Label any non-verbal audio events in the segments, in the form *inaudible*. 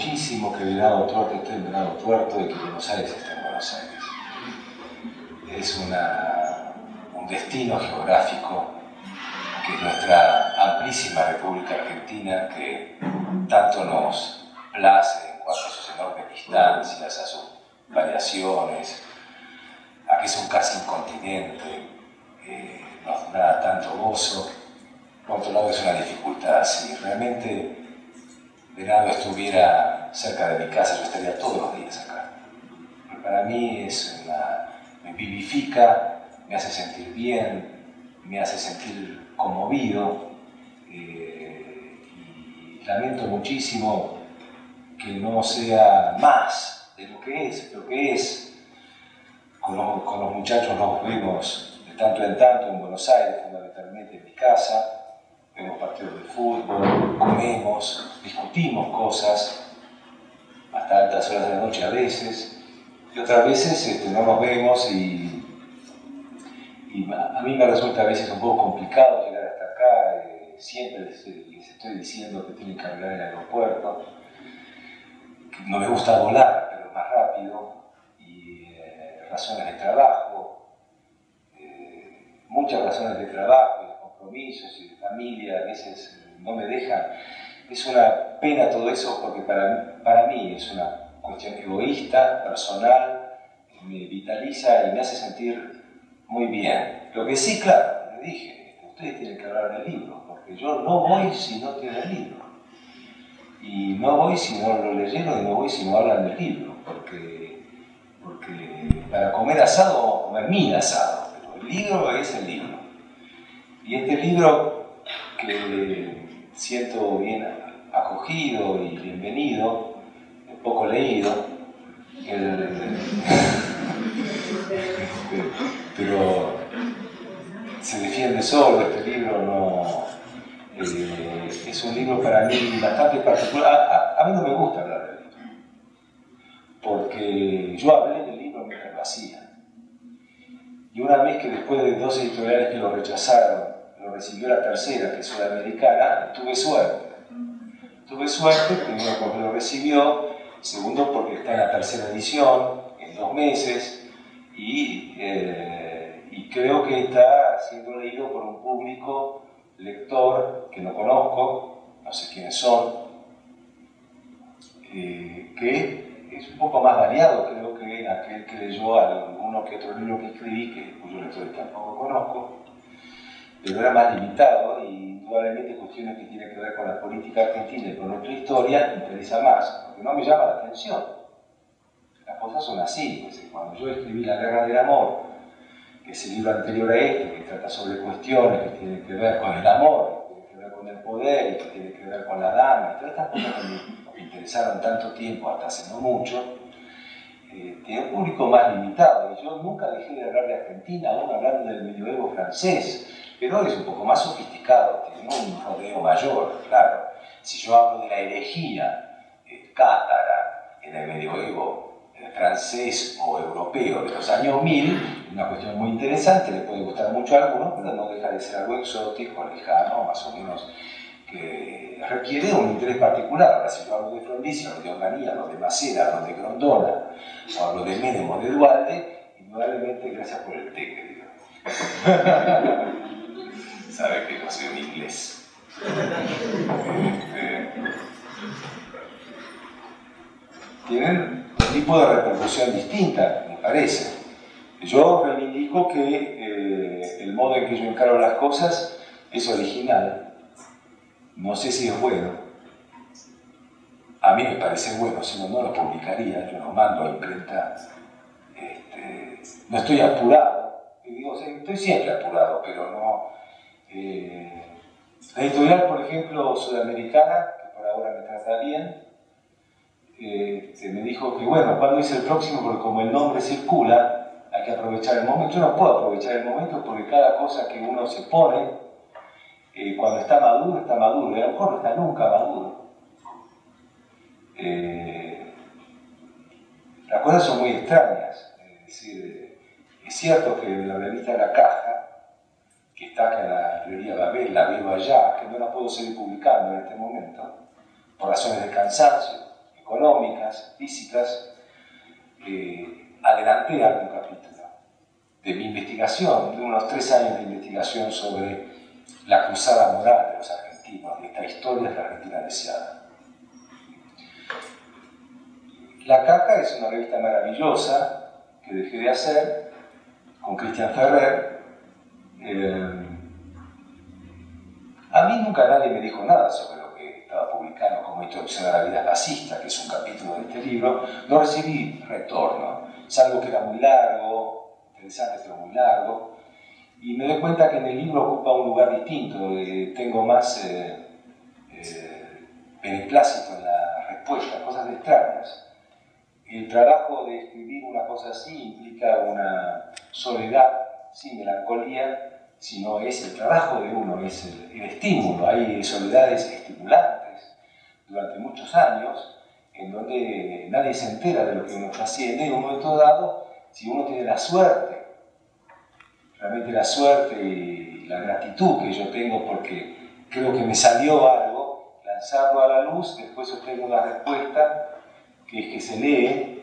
muchísimo que Venado Tuerto esté en Venado Tuerto y que Buenos Aires esté en Buenos Aires. Es una, un destino geográfico que es nuestra amplísima República Argentina que tanto nos place en cuanto a sus enormes distancias, a sus variaciones, a que es un casi un continente, eh, nos da tanto gozo. Por otro lado es una dificultad, si realmente Venado estuviera cerca de mi casa, yo estaría todos los días acá. para mí es una, me vivifica, me hace sentir bien, me hace sentir conmovido eh, y lamento muchísimo que no sea más de lo que es, lo que es. Con los, con los muchachos nos vemos de tanto en tanto en Buenos Aires, fundamentalmente en mi casa, vemos partidos de fútbol, comemos, discutimos cosas hasta altas horas de la noche a veces, y otras veces este, no nos vemos y, a mí me resulta a veces un poco complicado llegar hasta acá, eh, siempre les, estoy diciendo que tienen que arreglar el aeropuerto, no me gusta volar, pero más rápido, y eh, razones de trabajo, eh, muchas razones de trabajo, compromisos y de familia a veces no me dejan. Es una pena todo eso porque para, para mí es una cuestión egoísta, personal, me vitaliza y me hace sentir muy bien. Lo que sí, claro, le dije, ustedes tienen que hablar del libro, porque yo no voy si no tienen el libro. Y no voy si no lo leyeron y no voy si no hablan del libro, porque, porque para comer asado vamos a comer mil asado, pero el libro es el libro. Y este libro que siento bien acogido y bienvenido, poco leído, *laughs* pero se defiende solo, este libro no, eh, es un libro para mí bastante particular. A, mí no me gusta hablar del libro, porque yo hablé del libro mientras lo hacía. Y una vez que después de dos editoriales que lo rechazaron, lo recibió la tercera, que es sudamericana, tuve suerte. Tuve suerte, primero porque lo recibió, segundo porque está en la tercera edición, en dos meses, y, eh, y creo que está siendo leído por un público lector que no conozco, no sé quiénes son, eh, que es un poco más variado, creo que aquel que leyó alguno que otro libro que escribí, que, cuyo lector tampoco conozco, pero era más limitado y indudablemente cuestiones que tienen que ver con la política argentina y con nuestra historia me interesa más, porque no me llama la atención. Las cosas son así, cuando yo escribí La Guerra del Amor, que es el libro anterior a este, que trata sobre cuestiones que tienen que ver con el amor, que tienen que ver con el poder, que tienen que ver con la dama, y todas estas cosas que me interesaron tanto tiempo, hasta hace no mucho, eh, tiene un público más limitado. Y yo nunca dejé de hablar de Argentina, aún hablando del medioevo francés, pero es un poco más sofisticado, tiene un rodeo mayor, claro. Si yo hablo de la herejía eh, cátara en el medioevo eh, francés o europeo de los años 1000, una cuestión muy interesante, le puede gustar mucho a algunos, pero no deja de ser algo exótico, lejano, más o menos que requiere un interés particular. Ahora, si yo hablo de Frondizi, hablo de Onganía, hablo de Macera, hablo de Grondona, o hablo de Menem de Dualde, indudablemente gracias por el té, querido. *laughs* sabe que no sé un inglés. Este, tienen un tipo de repercusión distinta, me parece. Yo reivindico que eh, el modo en que yo encaro las cosas es original. No sé si es bueno. A mí me parece bueno, si no, no lo publicaría. Yo lo mando a imprenta. Este, no estoy apurado. Digo, estoy siempre apurado, pero no, eh, la editorial, por ejemplo, sudamericana, que por ahora me trata bien, eh, me dijo que, bueno, ¿cuándo es el próximo? Porque como el nombre circula, hay que aprovechar el momento. Yo no puedo aprovechar el momento porque cada cosa que uno se pone, eh, cuando está maduro, está maduro, y a lo mejor no está nunca maduro. las cosas son muy extrañas. Es cierto que la revista La Caja que está acá en la librería Babel, la veo allá, que no la puedo seguir publicando en este momento, por razones de cansancio, económicas, físicas, eh, adelanté algún capítulo de mi investigación, de unos tres años de investigación sobre la cruzada moral de los argentinos, de esta historia de la Argentina deseada. La Caja es una revista maravillosa que dejé de hacer con Cristian Ferrer. Eh, a mí nunca nadie me dijo nada sobre lo que estaba publicando como Introducción a la vida fascista, que es un capítulo de este libro. No recibí retorno, salvo que era muy largo, interesante pero muy largo. Y me doy cuenta que en el libro ocupa un lugar distinto, eh, tengo más eh, eh, beneplácito en la respuesta, cosas extrañas. El trabajo de escribir una cosa así implica una soledad, sin melancolía, sino es el trabajo de uno, es el, estímulo. Hay soledades estimulantes durante muchos años en donde nadie se entera de lo que uno está haciendo y en un momento dado, si uno tiene la suerte, realmente la suerte y la gratitud que yo tengo porque creo que me salió algo, lanzarlo a la luz, después obtengo una respuesta que es que se lee,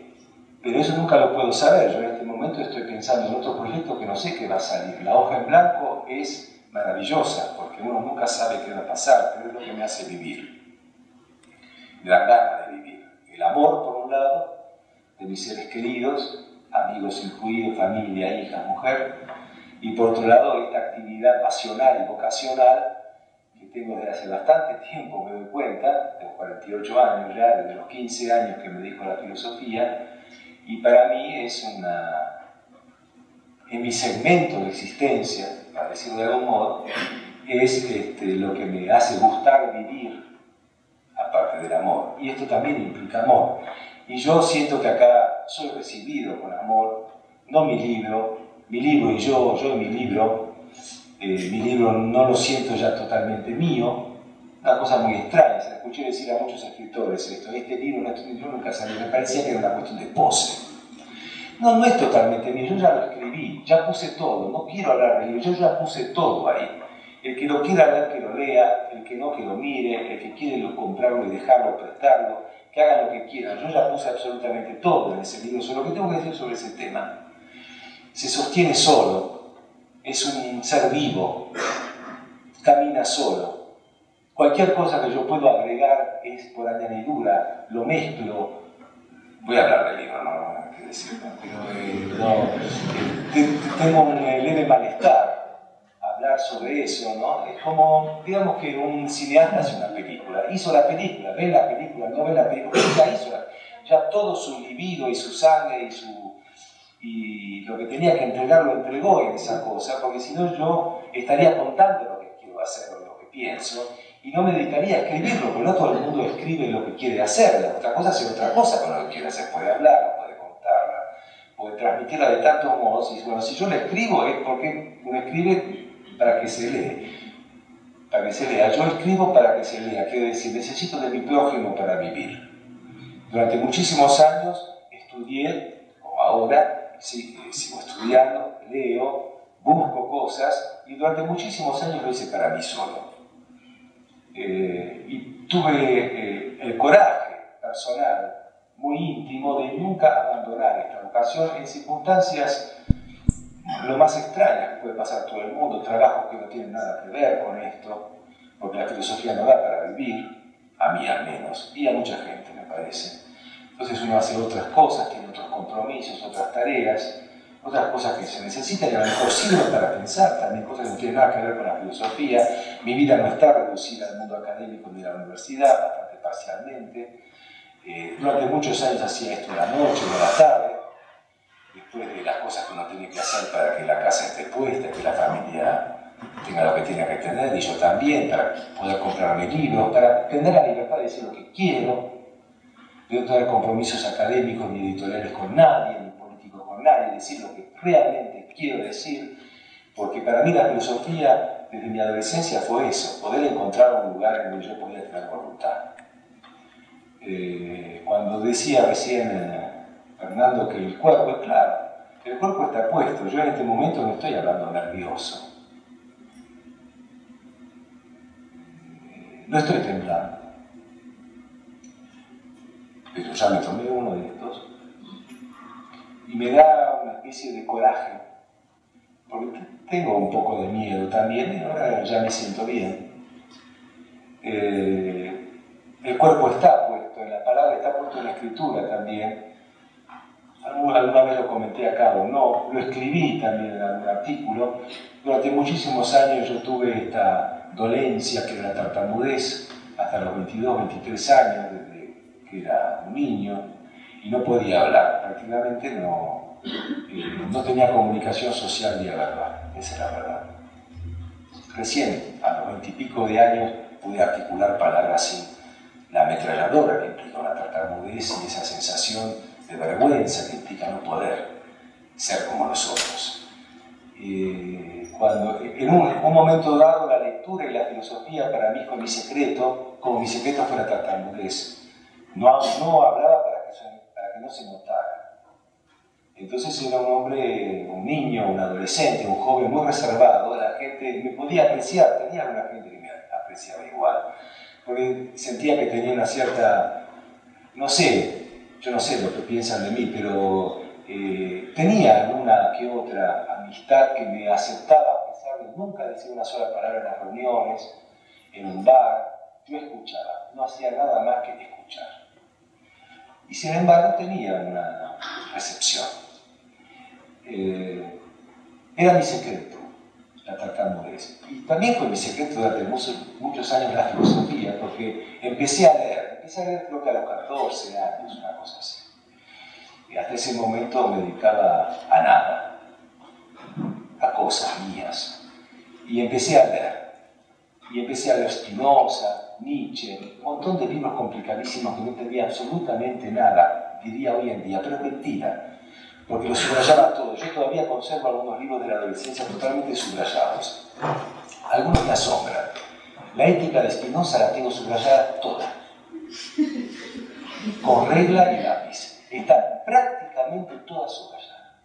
pero eso nunca lo puedo saber. Yo en este momento estoy pensando en otro proyecto que no sé qué va a salir. La hoja en blanco es maravillosa, porque uno nunca sabe qué va a pasar, pero es lo que me hace vivir. Me da ganas de vivir. El amor, por un lado, de mis seres queridos, amigos incluidos, familia, hija, mujer, y por otro lado, esta actividad pasional y vocacional tengo desde hace bastante tiempo, me doy cuenta, tengo 48 años ya, desde los 15 años que me a la filosofía, y para mí es una, en mi segmento de existencia, para decirlo de algún modo, es este, lo que me hace gustar vivir, aparte del amor. Y esto también implica amor. Y yo siento que acá soy recibido con amor, no mi libro, mi libro y yo, yo y mi libro, eh, mi libro no lo siento ya totalmente mío, una cosa muy extraña, se escuché decir a muchos escritores esto, este libro, este libro nunca salió, me parecía que era una cuestión de pose. No, no es totalmente mío, yo ya lo escribí, ya puse todo, no quiero hablar del libro, yo ya puse todo ahí. El que lo quiera leer, que lo lea, el que no, que lo mire, el que quiere lo comprarlo y dejarlo, prestarlo, que haga lo que quiera. Yo ya puse absolutamente todo en ese libro, sobre lo que tengo que decir sobre ese tema. Se sostiene solo, es un ser vivo, camina solo. Cualquier cosa que yo puedo agregar es por añadidura, lo mezclo. Voy a hablar del libro, no, que decirlo, pero eh, no, eh, tengo un eh, leve malestar hablar sobre eso, ¿no? Es como, digamos que un cineasta hace una película, hizo la película, ve la película, no ve la película, ya hizo la, ya todo su libido y su sangre y su y lo que tenía que entregar lo entregó en esa cosa, porque si no yo estaría contando lo que quiero hacer o lo que pienso y no me dedicaría a escribirlo, porque no todo el mundo escribe lo que quiere hacer, la otra cosa hace otra cosa con lo que quiere hacer, puede hablarla, puede contarla, puede transmitirla de tantos modos, y bueno, si yo la escribo es porque uno escribe para que se lee, para que se lea, yo escribo para que se lea, quiero decir, necesito de mi prójimo para vivir. Durante muchísimos años estudié, como ahora, sí, sigo estudiando, leo, busco cosas y durante muchísimos años lo hice para mí solo. Eh, y tuve eh, el coraje personal, muy íntimo, de nunca abandonar esta vocación en circunstancias lo más extrañas que puede pasar todo el mundo, trabajos que no tienen nada que ver con esto, porque la filosofía no da para vivir, a mí al menos, y a mucha gente me parece. Entonces uno hace otras cosas, tiene otros compromisos, otras tareas, otras cosas que se necesitan y a lo mejor sirven para pensar, también cosas que no tienen nada que ver con la filosofía. Mi vida no está reducida al mundo académico ni a la universidad, bastante parcialmente. Eh, durante muchos años hacía esto de la noche o de la tarde, después de las cosas que uno tiene que hacer para que la casa esté puesta, que la familia tenga lo que tiene que tener, y yo también, para poder comprarme libros, para tener la libertad de decir lo que quiero, de no tener compromisos académicos ni editoriales con nadie, hablar y decir lo que realmente quiero decir, porque para mí la filosofía desde mi adolescencia fue eso, poder encontrar un lugar en donde yo podía tener voluntad. Eh, cuando decía recién Fernando que el cuerpo es claro, el cuerpo está puesto, yo en este momento no estoy hablando nervioso. Eh, no estoy temblando. Pero ya me tomé uno de estos y me da una especie de coraje, porque tengo un poco de miedo también y ahora ya me siento bien. Eh, el cuerpo está puesto en la palabra, está puesto en la escritura también. Alguna vez lo comenté acá o no, lo escribí también en algún artículo. Durante muchísimos años yo tuve esta dolencia que era la tartamudez, hasta los 22, 23 años, desde que era un niño, y no podía hablar, prácticamente no, eh, no tenía comunicación social ni verbal, esa es la verdad. Recién, a los 20 y pico de años, pude articular palabras sin la ametralladora que implica una tartamudez y esa sensación de vergüenza que implica no poder ser como nosotros. Eh, cuando en un, momento dado la lectura y la filosofía para mí fue mi secreto, como mi secreto fue la tartamudez. No, no hablaba para que, no se notara. Entonces era un hombre, un niño, un adolescente, un joven muy reservado, la gente me podía apreciar, tenía una gente que me apreciaba igual porque sentía que tenía una cierta, no sé, yo no sé lo que piensan de mí, pero eh, tenía una que otra amistad que me aceptaba a pesar de nunca decir una sola palabra en las reuniones, en un bar, yo escuchaba, no hacía nada más que escuchar. Y sin embargo tenía una recepción. Eh, era mi secreto la tartamudez. Y también fue mi secreto durante muchos, años la filosofía, porque empecé a leer, empecé a leer creo que a los 14 años, una cosa así. Y hasta ese momento me dedicaba a nada, a cosas mías. Y empecé a leer. Y empecé a leer Spinoza, Nietzsche, un montón de libros complicadísimos que no entendía absolutamente nada, diría hoy en día, pero mentira porque lo subrayaba todo. Yo todavía conservo algunos libros de la adolescencia totalmente subrayados. Algunos me asombran. La ética de Spinoza la tengo subrayada toda, con regla y lápiz. Está prácticamente toda subrayada.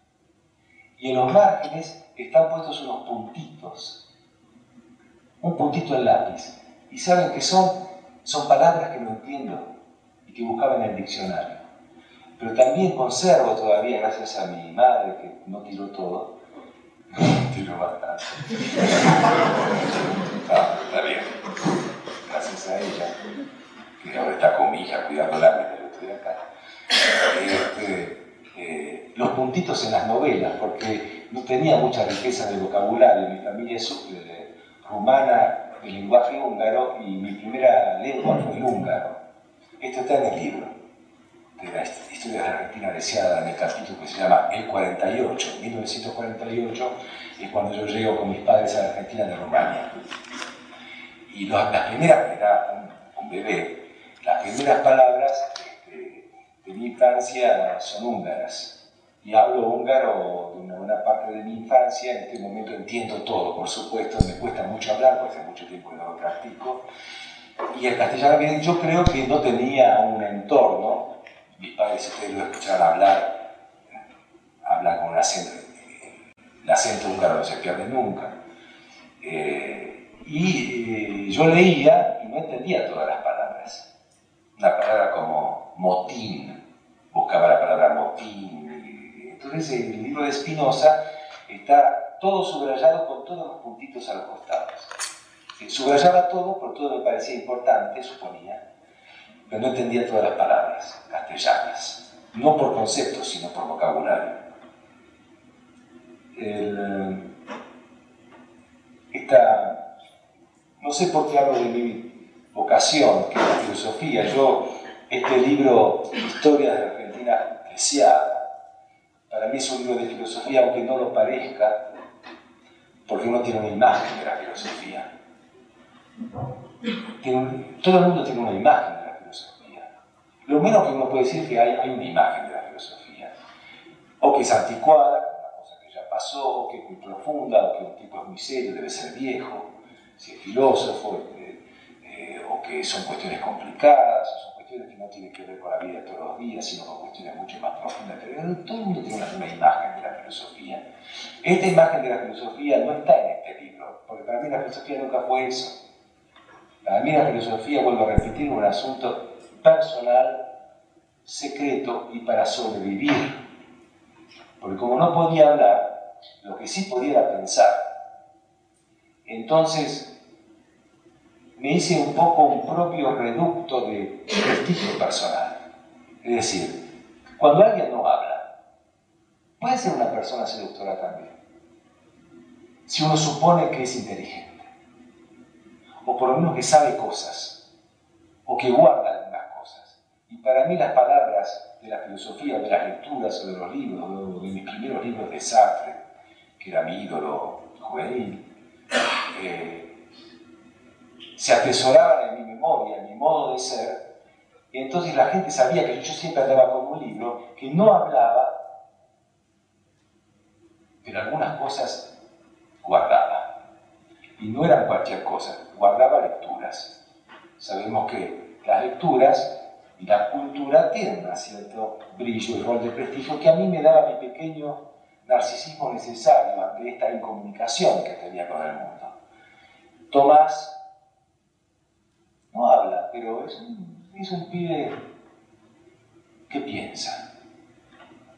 Y en los márgenes están puestos unos puntitos, un puntito en lápiz. ¿Y saben qué son? Son palabras que no entiendo y que buscaba en el diccionario. Pero también conservo todavía, gracias a mi madre que no tiró todo, *laughs* tiró bastante. *laughs* Ah, está bien. Gracias a ella, que ahora está con mi hija cuidándola mientras yo estoy acá. Este, eh, los puntitos en las novelas, porque no tenía mucha riqueza de vocabulario. Mi familia es eh, rumana de lenguaje húngaro y mi primera lengua fue el húngaro. Esto está en el libro de la historia de la Argentina deseada en el capítulo que se llama El 48, 1948, es cuando yo llego con mis padres a la Argentina de Rumania. Y las primeras, era un, bebé, las primeras palabras este, de mi infancia son húngaras. Y hablo húngaro de una buena parte de mi infancia, en este momento entiendo todo, por supuesto, me cuesta mucho hablar, porque hace mucho tiempo que no lo practico. Y el castellano, yo creo que no tenía un entorno mis padres, ustedes lo escucharon hablar, hablan con un acento, el acento húngaro no se pierde nunca. Eh, y eh, yo leía y no entendía todas las palabras. Una palabra como motín, buscaba la palabra motín. Entonces el libro de Spinoza está todo subrayado con todos los puntitos a los costados. Subrayaba todo, pero todo me parecía importante, suponía pero no entendía todas las palabras castellanas, no por conceptos, sino por vocabulario. esta, no sé por qué hablo de mi vocación, que es la filosofía. Yo, este libro, Historia de la Argentina deseada, para mí es un libro de filosofía, aunque no lo parezca, porque uno tiene una imagen de la filosofía. todo el mundo tiene una imagen lo menos que uno puede decir es que hay, una imagen de la filosofía, o que es anticuada, una cosa que ya pasó, o que es muy profunda, o que un tipo es muy serio, debe ser viejo, si es filósofo, este, eh, o que son cuestiones complicadas, cuestiones que no tienen que ver con la vida de todos los días, sino con cuestiones mucho más profundas. Pero todo el mundo tiene una, imagen de la filosofía. Esta imagen de la filosofía no está en este libro, porque para mí la filosofía nunca fue eso. Para mí la filosofía, vuelvo a repetir, un asunto personal, secreto y para sobrevivir. Porque como no podía hablar, lo que sí podía pensar. Entonces me hice un poco un propio reducto de prestigio personal. Es decir, cuando alguien no habla, puede ser una persona seductora también. Si uno supone que es inteligente o por lo menos que sabe cosas, o que guarda algunas cosas. Y para mí las palabras de la filosofía, de las lecturas o de los libros, de mis primeros libros de Sartre, que era mi ídolo juvenil, eh, se atesoraban en mi memoria, en mi modo de ser, y entonces la gente sabía que yo siempre andaba con un libro que no hablaba, pero algunas cosas guardaba. Y no eran cualquier cosa, guardaba lecturas. Sabemos que las lecturas y la cultura tienen un cierto brillo y rol de prestigio que a mí me daba mi pequeño narcisismo necesario ante esta incomunicación que tenía con el mundo. Tomás pero es un, es un pibe que piensa.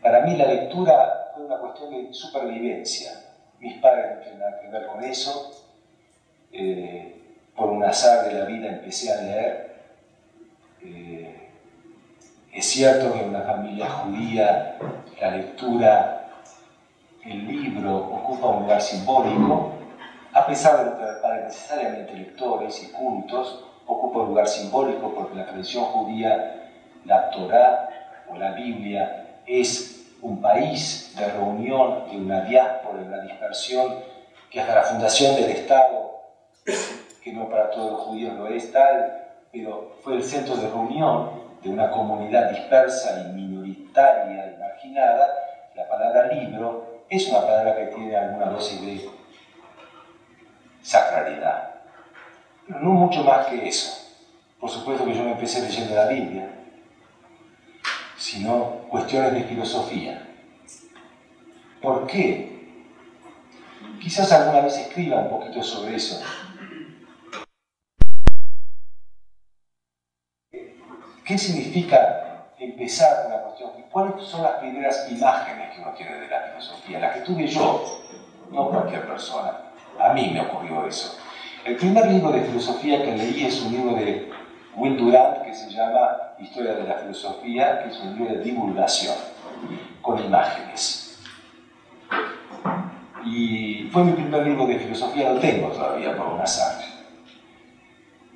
Para mí la lectura fue una cuestión de supervivencia. Mis padres no tienen nada que ver con eso, eh, por un azar de la vida empecé a leer. Eh, es cierto que en una familia judía la lectura, el libro ocupa un lugar simbólico, a pesar de no tener necesariamente lectores y cultos, ocupa un lugar simbólico porque la tradición judía, la Torá o la Biblia, es un país de reunión de una diáspora, de una dispersión que hasta la fundación del Estado que no para todos los judíos lo es tal, pero fue el centro de reunión de una comunidad dispersa y minoritaria y marginada, la palabra libro es una palabra que tiene alguna dosis de sacralidad, no mucho más que eso. Por supuesto que yo me empecé leyendo la Biblia, sino cuestiones de filosofía. ¿Por qué? Quizás alguna vez escriba un poquito sobre eso, ¿Qué significa empezar una cuestión? ¿Cuáles son las primeras imágenes que uno tiene de la filosofía? Las que tuve yo, no cualquier persona. A mí me ocurrió eso. El primer libro de filosofía que leí es un libro de Will Durant que se llama Historia de la Filosofía, que es un libro de divulgación, con imágenes. Y fue mi primer libro de filosofía, lo tengo todavía por un azar.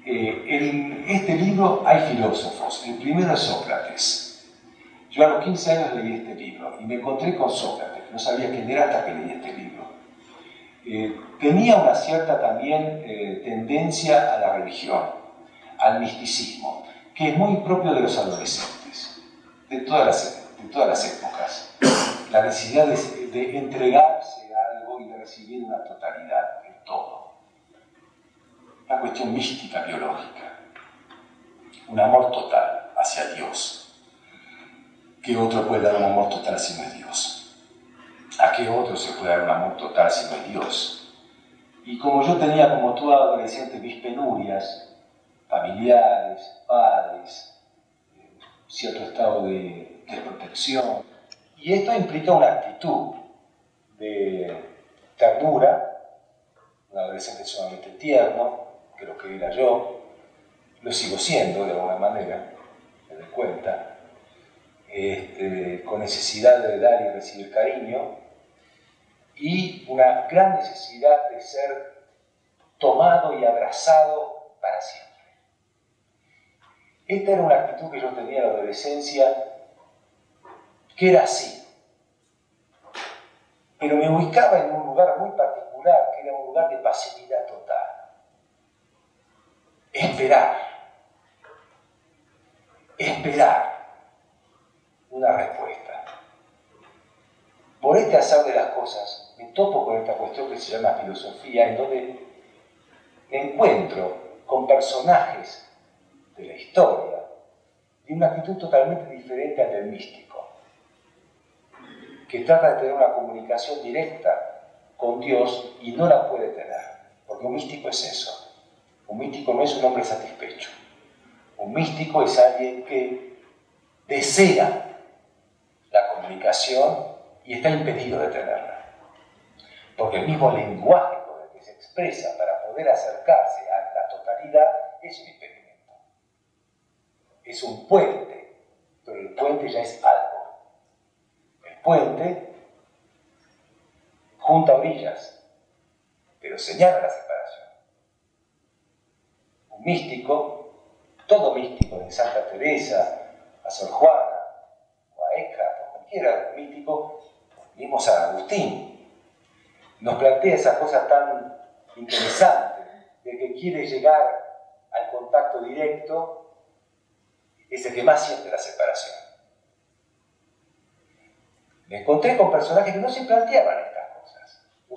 Eh, en este libro hay filósofos. El primero es Sócrates. Yo a los 15 años leí este libro y me encontré con Sócrates. No sabía quién era hasta que leí este libro. Eh, tenía una cierta también eh, tendencia a la religión, al misticismo, que es muy propio de los adolescentes, de todas las, de todas las épocas. La necesidad de, entregarse a algo y de recibir una totalidad de todo una cuestión mística biológica, un amor total hacia Dios. ¿Qué otro puede dar un amor total si no es Dios? ¿A qué otro se puede dar un amor total si no Dios? Y como yo tenía, como todo adolescente, mis penurias, familiares, padres, cierto estado de, de protección, y esto implica una actitud de ternura, un adolescente sumamente tierno, que lo que era yo, lo sigo siendo de alguna manera, me doy cuenta, este, con necesidad de dar y recibir cariño y una gran necesidad de ser tomado y abrazado para siempre. Esta era una actitud que yo tenía en la adolescencia, que era así, pero me ubicaba en un lugar muy particular, que era un lugar de pasividad total esperar, esperar una respuesta. Por este azar de las cosas, me topo con esta cuestión que se llama filosofía, en donde me encuentro con personajes de la historia de una actitud totalmente diferente al del místico, que trata de tener una comunicación directa con Dios y no la puede tener, porque un místico es eso Un místico no es un hombre satisfecho. Un místico es alguien que desea la comunicación y está impedido de tenerla. Porque el mismo lenguaje con el que se expresa para poder acercarse a la totalidad es un impedimento. Es un puente, pero el puente ya es algo. El puente junta orillas, pero señala la separación. Un místico, todo místico, de Santa Teresa, a Sor Juana, o a Eckhart, o cualquiera místico, mismo San Agustín, nos plantea esa cosa tan interesante de que quiere llegar al contacto directo, es el que más siente la separación. Me encontré con personajes que no se planteaban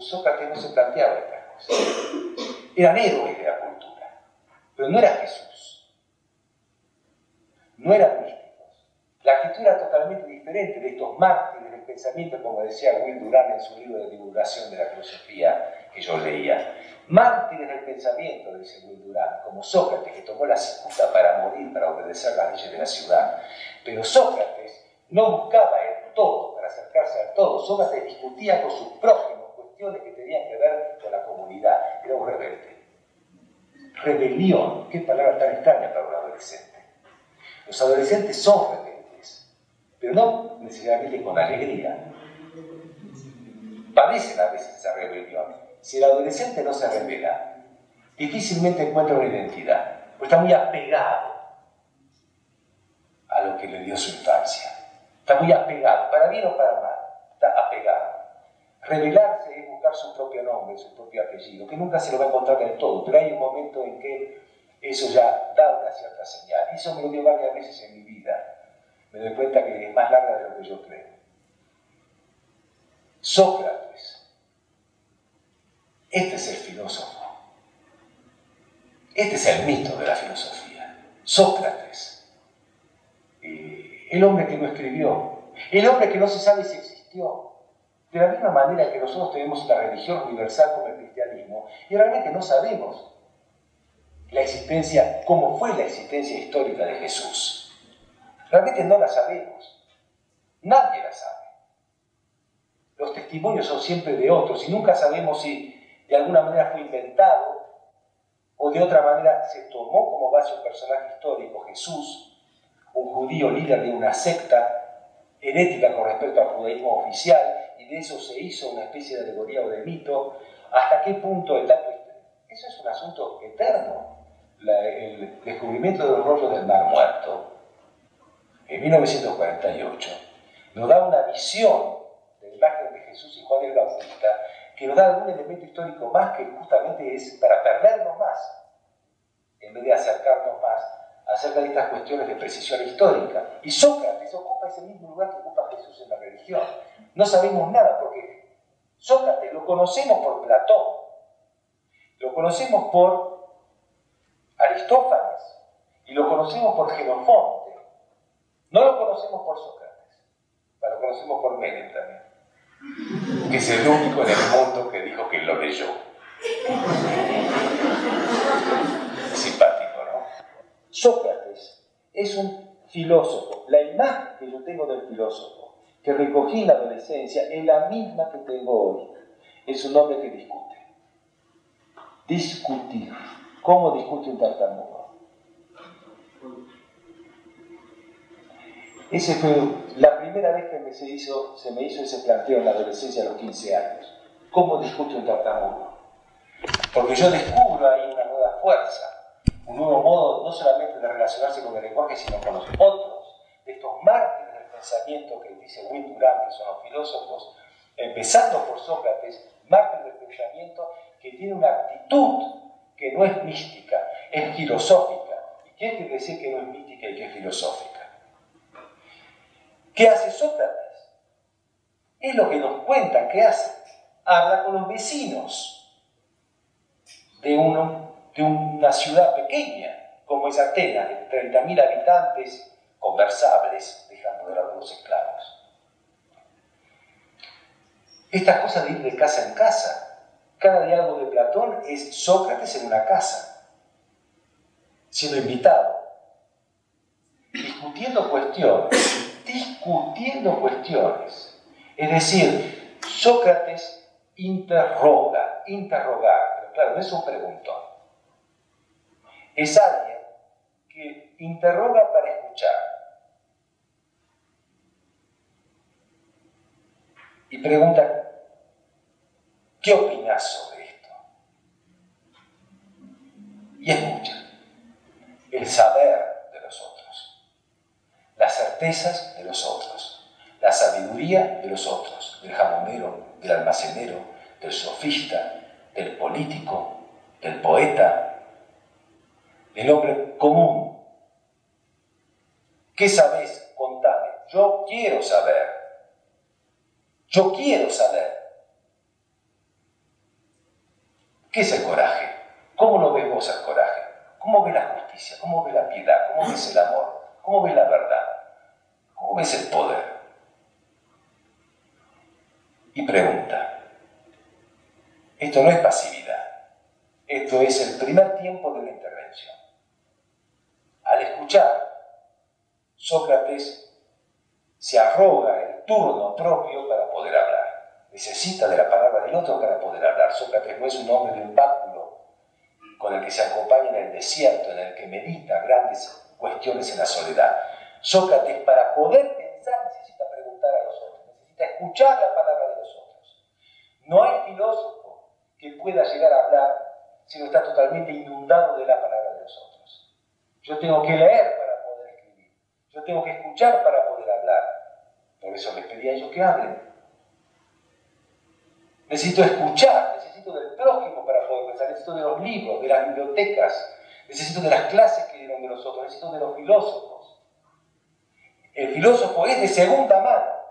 Sócrates no se planteaba estas cosas. Eran héroes de la cultura, pero no era Jesús. No eran místicos. La actitud era totalmente diferente de estos mártires del pensamiento, como decía Will Durán en su libro de divulgación de la filosofía que yo leía. Mártires del pensamiento, dice Will Durán, como Sócrates, que tomó la cicuta para morir, para obedecer las leyes de la ciudad. Pero Sócrates no buscaba el todo para acercarse al todo. Sócrates discutía con sus prójimos que tenían que ver con la comunidad. Era un rebelde. Rebelión, qué palabra tan extraña para un adolescente. Los adolescentes son pero no necesariamente con alegría. Padecen a veces esa rebelión. Si el adolescente no se revela, difícilmente encuentra una identidad, porque está muy apegado a lo que le dio su infancia. Está muy apegado, para bien o para mal, está apegado. Revelarse es buscar su propio nombre, su propio apellido, que nunca se lo va a encontrar del todo, pero hay un momento en que eso ya da una cierta señal. Eso me lo dio varias veces en mi vida. Me doy cuenta que es más larga de lo que yo creo. Sócrates. Este es el filósofo. Este es el mito de la filosofía. Sócrates. Eh, el hombre que no escribió. El hombre que no se sabe si existió de la misma manera que nosotros tenemos una religión universal como el cristianismo, y realmente no sabemos la existencia, cómo fue la existencia histórica de Jesús. Realmente no la sabemos. Nadie la sabe. Los testimonios son siempre de otros y nunca sabemos si de alguna manera fue inventado o de otra manera se tomó como base un personaje histórico, Jesús, un judío líder de una secta herética con respecto al judaísmo oficial, de eso se hizo una especie de alegoría o de mito, hasta qué punto el tanto... Eso es un asunto eterno. el descubrimiento de los rollos del Mar Muerto, en 1948, nos da una visión de la imagen de Jesús y Juan el Bautista que nos da algún elemento histórico más que justamente es para perdernos más, en vez de acercarnos más acerca de estas cuestiones de precisión histórica. Y Sócrates ocupa ese mismo lugar que ocupa Jesús en la religión. No sabemos nada porque Sócrates lo conocemos por Platón, lo conocemos por Aristófanes y lo conocemos por Genofonte. No lo conocemos por Sócrates, lo conocemos por Menem también, que es el único en el mundo que dijo que lo leyó. Simpático, ¿no? Sócrates es un filósofo. La imagen que yo tengo del filósofo que recogí en la adolescencia es la misma que tengo hoy. Es un hombre que discute. Discutir. ¿Cómo discute un tartamudo? Esa fue la primera vez que me se, me hizo ese planteo en la adolescencia a los 15 años. ¿Cómo discute un tartamudo? Porque yo descubro ahí una nueva fuerza, un nuevo modo no solamente de relacionarse con el lenguaje, sino con los otros, de estos mártires pensamiento que dice Will Durant, que son los filósofos, empezando por Sócrates, Martín del pensamiento que tiene una actitud que no es mística, es filosófica. ¿Y qué quiere decir que no es mística y que es filosófica? ¿Qué hace Sócrates? Es lo que nos cuentan que hace. Habla con los vecinos de, uno, de una ciudad pequeña, como es Atenas, de 30.000 habitantes conversables, dejando de lado los esclavos. Esta cosa de ir de casa en casa, cada diálogo de Platón es Sócrates en una casa. siendo invitado, discutiendo cuestiones, discutiendo cuestiones. Es decir, Sócrates interroga, interrogar, pero claro, no es un preguntón. Es alguien que interroga para escuchar. Y pregunta, ¿qué opinas sobre esto? Y escucha. El saber las certezas de los otros, la sabiduría de los otros, del jamonero, del almacenero, del sofista, del político, del poeta, del hombre común. ¿Qué sabes? Contame. Yo quiero saber. Yo quiero saber. ¿Qué es el coraje? ¿Cómo lo ves vos el coraje? ¿Cómo ves la justicia? ¿Cómo ves la piedad? ¿Cómo ves el amor? ¿Cómo ves la verdad? ¿Cómo ves el poder? Y pregunta. Esto no es pasividad. Esto es el primer tiempo de la intervención. Al escuchar, Sócrates se arroga el turno propio para poder hablar. Necesita de la palabra del otro para poder hablar. Sócrates no es un hombre de un báculo con el que se acompaña en el desierto, en el que medita grandes cuestiones en la soledad. Sócrates, para poder pensar, necesita preguntar a los otros, necesita escuchar la palabra de los otros. No hay filósofo que pueda llegar a hablar si no está totalmente inundado de la palabra de los otros. Yo tengo que leer para poder escribir. Yo tengo que escuchar para poder hablar. Por eso les pedí a ellos que hablen. Necesito escuchar, necesito del prójimo para poder pensar, necesito de los libros, de las bibliotecas, necesito de las clases que dieron de los otros, necesito de los filósofos. El filósofo es de segunda mano.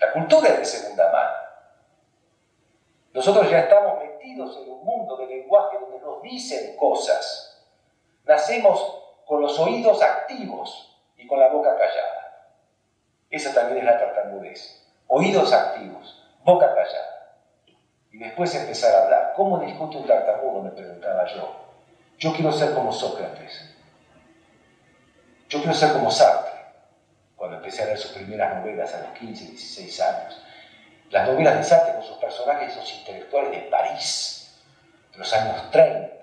La cultura es de segunda mano. Nosotros ya estamos metidos en un mundo de lenguaje donde nos dicen cosas. Nacemos con los oídos activos y con la boca callada. Esa también es la tartamudez. Oídos activos, boca callada. Y después empezar a hablar. ¿Cómo discute un tartamudo? Me preguntaba yo. Yo quiero ser como Sócrates. Yo quiero ser como Sartre, cuando empecé a leer sus primeras novelas a los 15, 16 años. Las novelas de Sartre con sus personajes, esos intelectuales de París, de los años 30.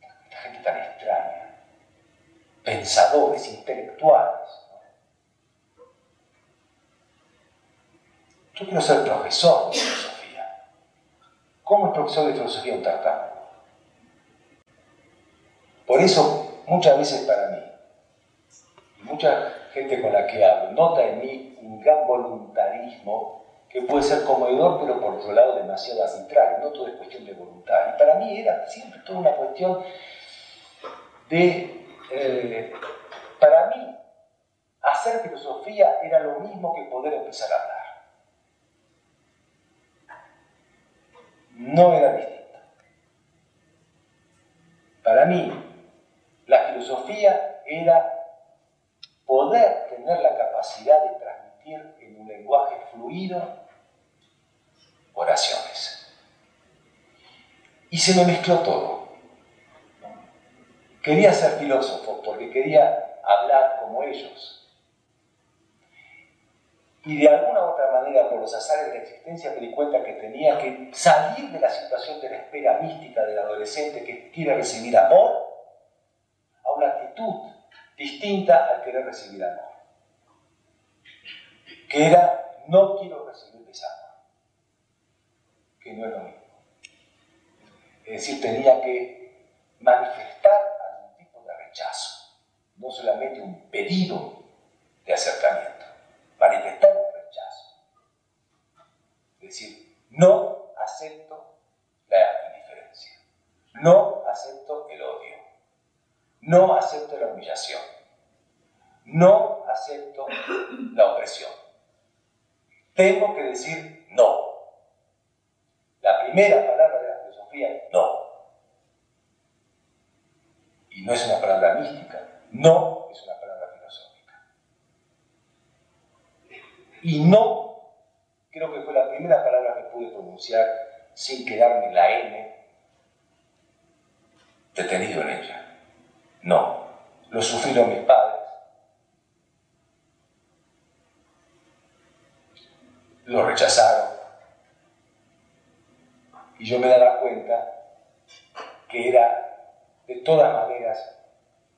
Esta gente tan extraña. Pensadores, intelectuales. Yo quiero ser profesor de filosofía. ¿Cómo es profesor de filosofía un tartamudo? Por eso, muchas veces para mí, y mucha gente con la que hablo, nota en mí un gran voluntarismo que puede ser conmovedor, pero por otro lado demasiado arbitrario. No todo es cuestión de voluntad. Y para mí era siempre toda una cuestión de, eh, para mí, hacer filosofía era lo mismo que poder empezar a hablar. no era distinto. Para mí, la filosofía era poder tener la capacidad de transmitir en un lenguaje fluido oraciones. Y se me mezcló todo. Quería ser filósofo porque quería hablar como ellos, y de alguna u otra manera, por los azares de la existencia, me di cuenta que tenía que salir de la situación de la espera mística del adolescente que quiere recibir amor distinta al querer recibir amor. Que era, no quiero recibir desamor. Que no es lo mismo. Es decir, tenía que manifestar algún tipo de rechazo, no solamente un pedido de acercamiento manifestar un rechazo. Es decir, no acepto la indiferencia, no acepto el odio, no acepto la humillación, no acepto la opresión. Tengo que decir no. La primera palabra de la filosofía es no. Y no es una palabra mística, no es una palabra y no, creo que fue la primera palabra que pude pronunciar sin quedarme la N, detenido en ella. No, lo sufrieron mis padres, lo rechazaron, y yo me daba cuenta que era, de todas maneras,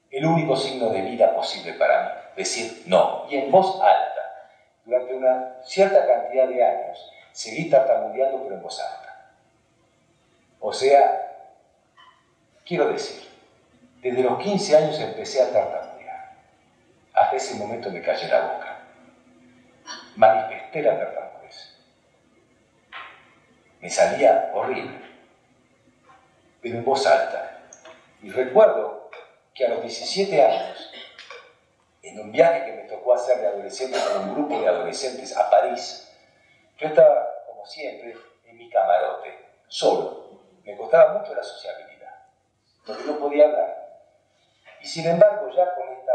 el único signo de vida posible para mí, decir no, y en voz alta, durante una cierta cantidad de años, seguí tartamudeando pero en voz alta. O sea, quiero decir, desde los 15 años empecé a tartamudear. Hasta ese momento me callé la boca. Manifesté la tartamudez. Me salía horrible, pero en voz alta. Y recuerdo que a los 17 años, en un viaje que me tocó hacer de adolescente con un grupo de adolescentes a París, yo estaba, como siempre, en mi camarote, solo. Me costaba mucho la sociabilidad, porque no podía hablar. Y sin embargo, ya con esta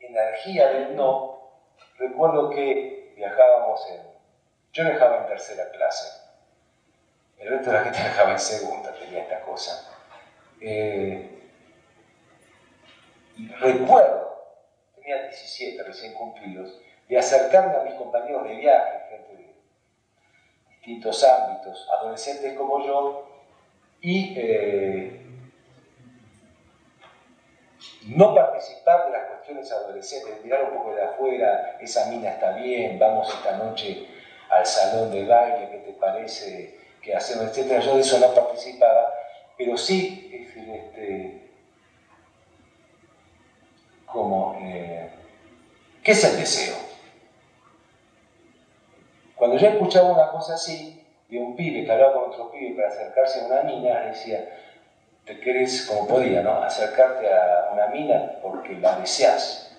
energía del no, recuerdo que viajábamos en... Yo viajaba en tercera clase, el resto de la gente viajaba en segunda, tenía esta cosa. Eh, recuerdo, tenía 17 recién cumplidos, de acercarme a mis compañeros de viaje, gente de distintos ámbitos, adolescentes como yo, y eh, no participar de las cuestiones adolescentes, mirar un poco de afuera, esa mina está bien, vamos esta noche al salón de baile, ¿qué te parece que hacemos, etcétera? Yo de eso no participaba, pero sí, es decir, este, como, eh, ¿qué es el deseo? Cuando yo escuchaba una cosa así, de un pibe que hablaba con otro pibe para acercarse a una mina, decía, te querés, como podía, ¿no? Acercarte a una mina porque la deseas.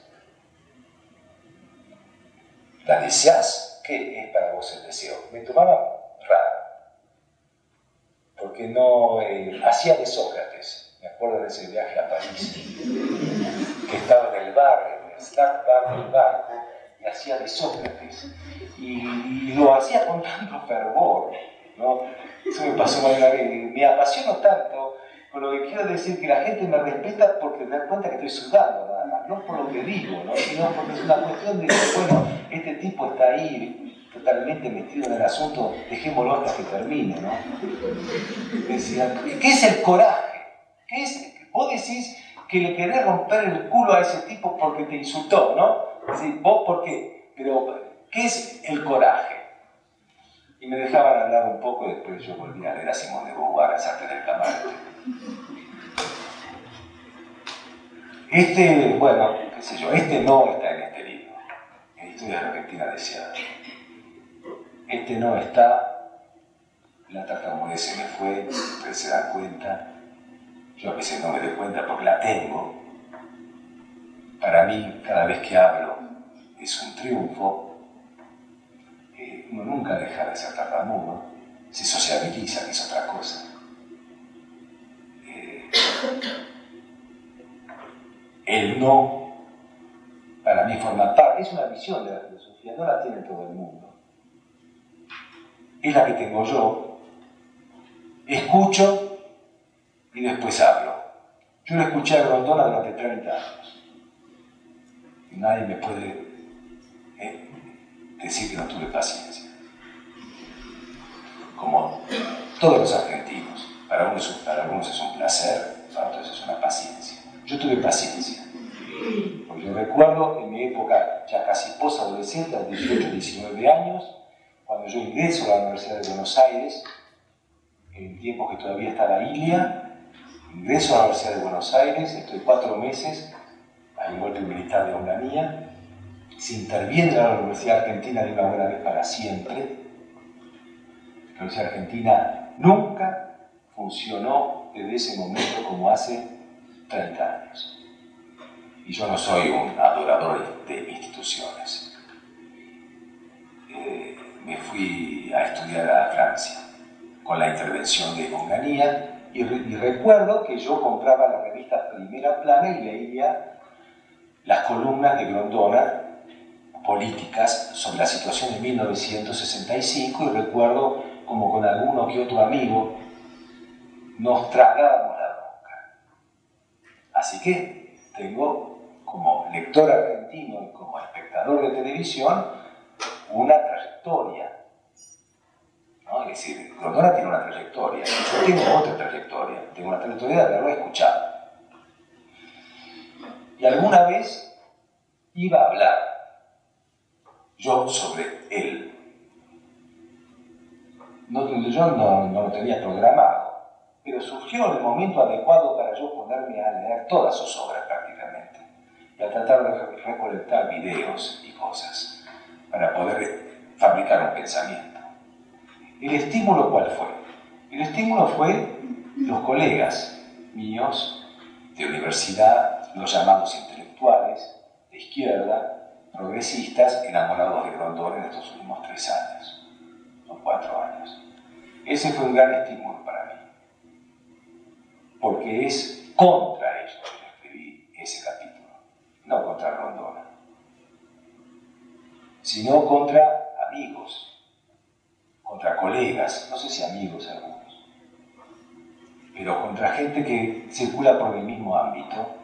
¿La deseas? ¿Qué es para vos el deseo? Me tomaba raro. Porque no. Eh, hacía de Sócrates. Me acuerdo de ese viaje a París. Que estaba en el bar, en el snack bar del barco, y hacía de Sócrates. Y, lo hacía con tanto fervor. ¿no? Eso me pasó una vez. Me apasionó tanto con lo que quiero decir que la gente me respeta porque me da cuenta que estoy sudando nada más, no por lo que digo, ¿no? sino porque es una cuestión de que, bueno, este tipo está ahí totalmente metido en el asunto, dejémoslo hasta que termine, ¿no? Decía, ¿qué es el coraje? ¿Qué es? Vos decís que le querés romper el culo a ese tipo porque te insultó, ¿no? Decís, vos por qué, pero ¿qué es el coraje? Y me dejaban hablar un poco y después yo volví a leer a Simón de Beauvoir, a Sartre del Camarote. Este, bueno, qué sé yo, este no está en este libro, en Historia Argentina Deseada. Este no está, la tartamudez se me fue, ustedes se dan cuenta, yo a veces no me doy cuenta porque la tengo. Para mí, cada vez que hablo, es un triunfo. Eh, uno nunca deja de ser tartamudo, se sociabiliza, que es otra cosa. el no, para mí forma parte, es una visión de la filosofía, no la tiene todo el mundo. Es la que tengo yo. Escucho y después hablo. Yo lo escuché a Grondona durante 30 años. Nadie me puede eh, decir que no tuve paciencia. Como todos los argentinos. Para para algunos es un placer, para otros es una paciencia. Yo tuve paciencia. Porque yo recuerdo en mi época ya casi post-adolescente, a 18, 19 años, cuando yo ingreso a la Universidad de Buenos Aires, en tiempo que todavía está la ILIA, ingreso a la Universidad de Buenos Aires, estoy cuatro meses, al golpe militar de Onganía, se interviene en la Universidad Argentina de una buena vez para siempre. La Universidad Argentina nunca funcionó desde ese momento como hace 30 años. Y yo no soy un adorador de instituciones. Eh, me fui a estudiar a Francia con la intervención de Onganía y, y, recuerdo que yo compraba la revista Primera Plana y leía las columnas de Grondona políticas sobre la situación de 1965 y recuerdo como con alguno que otro amigo, nos tragábamos la boca. Así que tengo como lector argentino y como espectador de televisión una trayectoria. Es decir, Grondona tiene una trayectoria, yo tengo otra trayectoria, tengo una trayectoria de haberlo escuchado. Y alguna vez iba a hablar yo sobre él. No, yo no, lo tenía programado, pero surgió el momento adecuado para yo ponerme a leer todas sus obras prácticamente y a tratar de recolectar videos y cosas para poder fabricar un pensamiento. ¿El estímulo cuál fue? El estímulo fue los colegas míos de universidad, los llamados intelectuales, de izquierda, progresistas, enamorados de Grondona en estos últimos tres años, o cuatro años. Ese fue un gran estímulo para mí, porque es contra ellos que escribí ese capítulo, no contra Grondona, sino contra amigos, contra colegas, no sé si amigos algunos, pero contra gente que circula por el mismo ámbito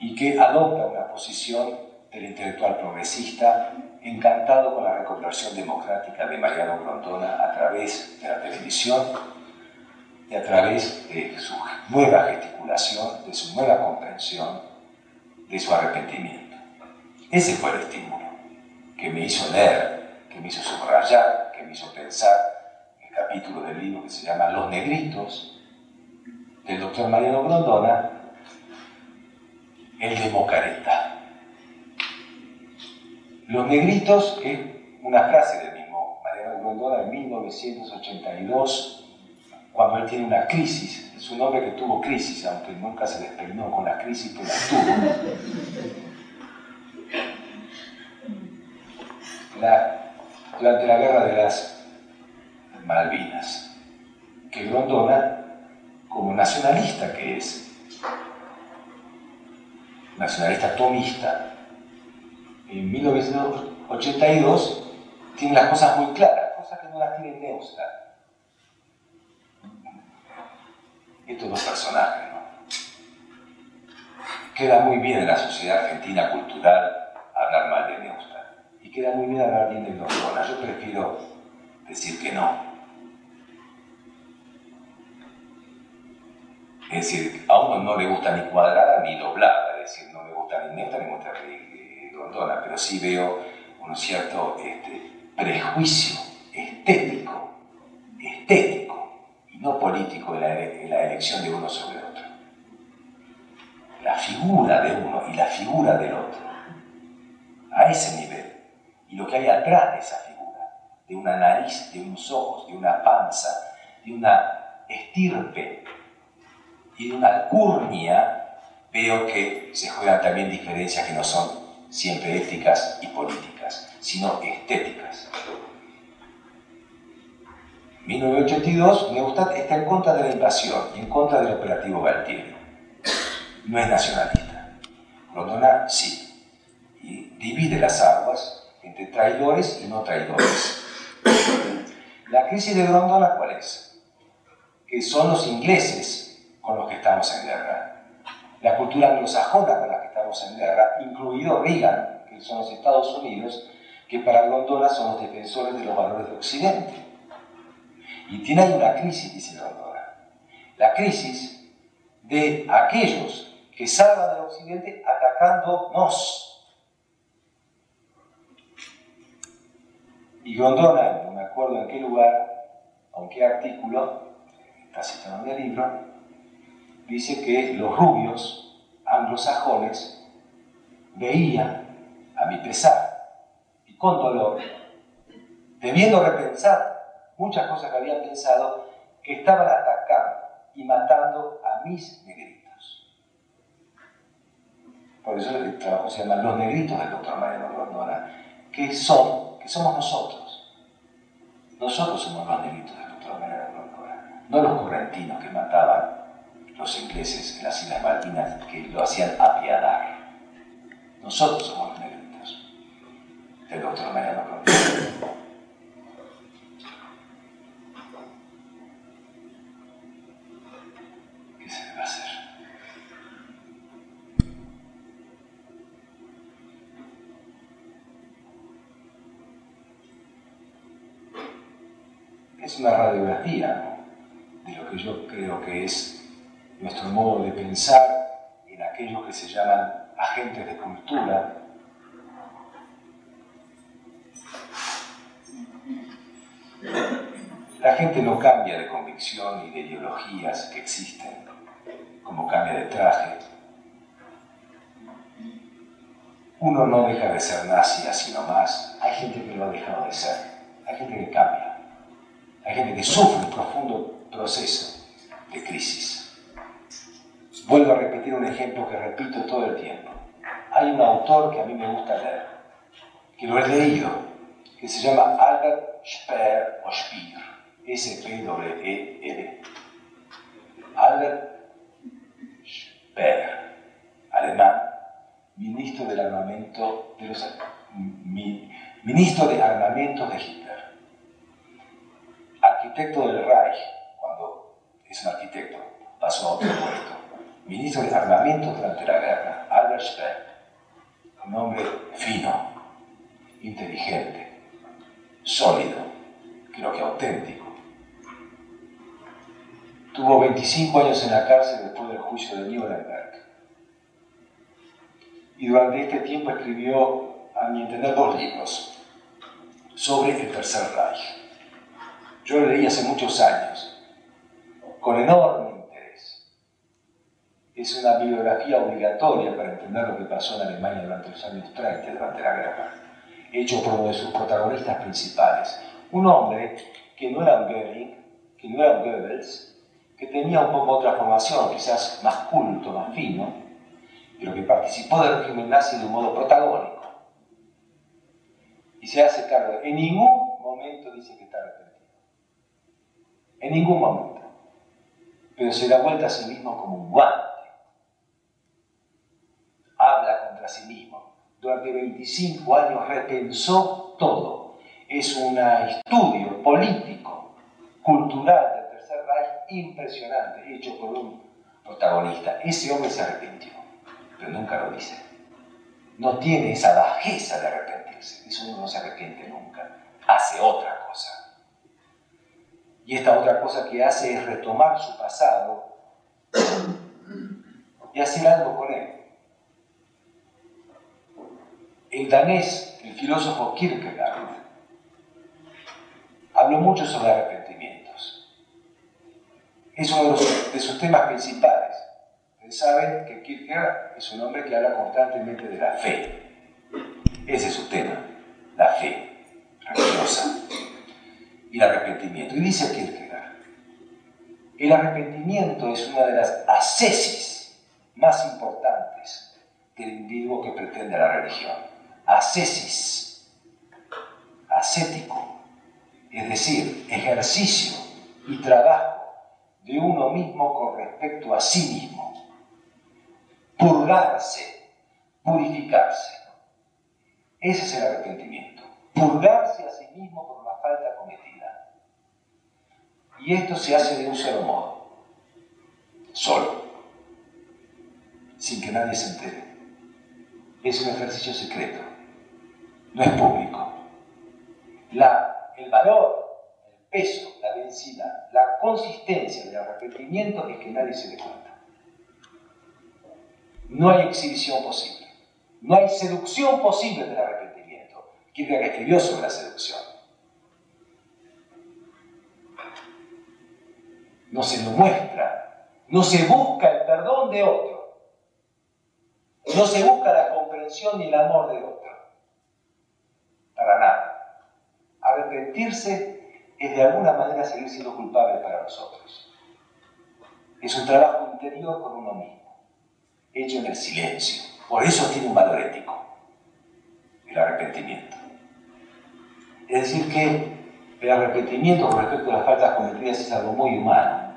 y que adopta una posición del intelectual progresista encantado con la reconversión democrática de Mariano Grondona a través de la televisión y a través de su nueva gesticulación, de su nueva comprensión, de su arrepentimiento. Ese fue el estímulo que me hizo leer, que me hizo subrayar, que me hizo pensar el capítulo del libro que se llama Los Negritos, del doctor Mariano Grondona, el de Mocareta. Los negritos es una frase del mismo Mariano Grondona en 1982, cuando él tiene una crisis. Es un hombre que tuvo crisis, aunque nunca se despeinó con la crisis, pero la tuvo. durante la guerra de las Malvinas, que Grondona, como nacionalista que es, nacionalista tomista, en 1982 tiene las cosas muy claras, cosas que no las tiene Neustadt. Estos dos personajes, ¿no? Queda muy bien en la sociedad argentina cultural hablar mal de Neustadt. Y queda muy bien hablar bien de Grondona. Yo prefiero decir que no. Es decir, a uno no le gusta ni cuadrada ni doblada, es decir, no le gusta ni Neustadt ni me pero sí veo un cierto este, prejuicio estético, estético y no político en la, elección de uno sobre otro. La figura de uno y la figura del otro, a ese nivel, y lo que hay atrás de esa figura, de una nariz, de unos ojos, de una panza, de una estirpe y de una alcurnia, veo que se juegan también diferencias que no son siempre éticas y políticas, sino estéticas. 1982, Neustadt está en contra de la invasión y en contra del operativo Galtieri. No es nacionalista. Grondona sí. Y divide las aguas entre traidores y no traidores. La crisis de Grondona, ¿cuál es? Que son los ingleses con los que estamos en guerra. La cultura anglosajona con la que en guerra, incluido Reagan, que son los Estados Unidos, que para Grondona son los defensores de los valores de Occidente. Y tiene ahí una crisis, dice Grondona. La crisis de aquellos que salvan del Occidente atacándonos. Y Grondona, no me acuerdo en qué lugar, aunque artículo, está citado en el libro, dice que los rubios anglosajones veía, a mi pesar y con dolor, debiendo repensar muchas cosas que había pensado, que estaban atacando y matando a mis negritos. Por eso el trabajo se llama Los negritos del doctor Mariano Grondona, que son, que somos nosotros. Nosotros somos los negritos del doctor Mariano Grondona, no los correntinos que mataban los ingleses en las Islas Malvinas que lo hacían apiadar. Nosotros somos los negritos del doctor Mariano pensar en aquellos que se llaman agentes de cultura. La gente no cambia de convicción y de ideologías que existen, como cambia de traje. Uno no deja de ser nazi así nomás. Hay gente que lo ha dejado de ser. Hay gente que cambia. Hay gente que sufre un profundo proceso de crisis. Vuelvo a repetir un ejemplo que repito todo el tiempo. Hay un autor que a mí me gusta leer, que lo he leído, que se llama Albert Speer o Speer, S-P-W-E-R. Albert Speer, alemán, ministro del armamento de los ministro de armamentos de Hitler, arquitecto del Reich, cuando es un arquitecto, pasó a otro puesto, ministro de armamentos durante la guerra, Albert Speer, un hombre fino, inteligente, sólido, creo que auténtico. Tuvo 25 años en la cárcel después del juicio de Nuremberg y durante este tiempo escribió, a mi entender, dos libros sobre el Tercer Reich. Yo lo leí hace muchos años, con enorme. Es una bibliografía obligatoria para entender lo que pasó en Alemania durante los años 30, durante la guerra, hecho por uno de sus protagonistas principales. Un hombre que no era un Goering, que no era un Goebbels, que tenía un poco otra formación, quizás más culto, más fino, pero que participó del régimen nazi de un modo protagónico. Y se hace cargo. En ningún momento dice que está arrepentido. En ningún momento. Pero se da vuelta a sí mismo como un guante. Habla contra sí mismo. Durante 25 años repensó todo. Es un estudio político, cultural del Tercer Reich impresionante, hecho por un protagonista. Ese hombre se arrepintió pero nunca lo dice. No tiene esa bajeza de arrepentirse, eso no se arrepiente nunca, hace otra cosa. Y esta otra cosa que hace es retomar su pasado y hacer algo con él. El danés, el filósofo Kierkegaard, habló mucho sobre arrepentimientos. Es uno de sus temas principales saben que Kierkegaard es un hombre que habla constantemente de la fe. Ese es su tema, la fe religiosa y el arrepentimiento. Y dice Kierkegaard, el arrepentimiento es una de las ascesis más importantes del individuo que pretende la religión. Ascesis, ascético, es decir, ejercicio y trabajo de uno mismo con respecto a sí mismo purgarse, purificarse. Ese es el arrepentimiento, purgarse a sí mismo por la falta cometida. Y esto se hace de un solo modo, solo, sin que nadie se entere. Es un ejercicio secreto, no es público. El valor, el peso, la densidad, la consistencia del arrepentimiento es que nadie se dé cuenta no hay exhibición posible. No hay seducción posible del arrepentimiento. que escribió sobre la seducción. No se lo muestra, no se busca el perdón de otro, no se busca la comprensión ni el amor de otro. Para nada. Arrepentirse es de alguna manera seguir siendo culpable para nosotros. Es un trabajo interior con uno mismo hecho en el silencio. Por eso tiene un valor ético, el arrepentimiento. Es decir, que el arrepentimiento con respecto a las faltas cometidas es algo muy humano,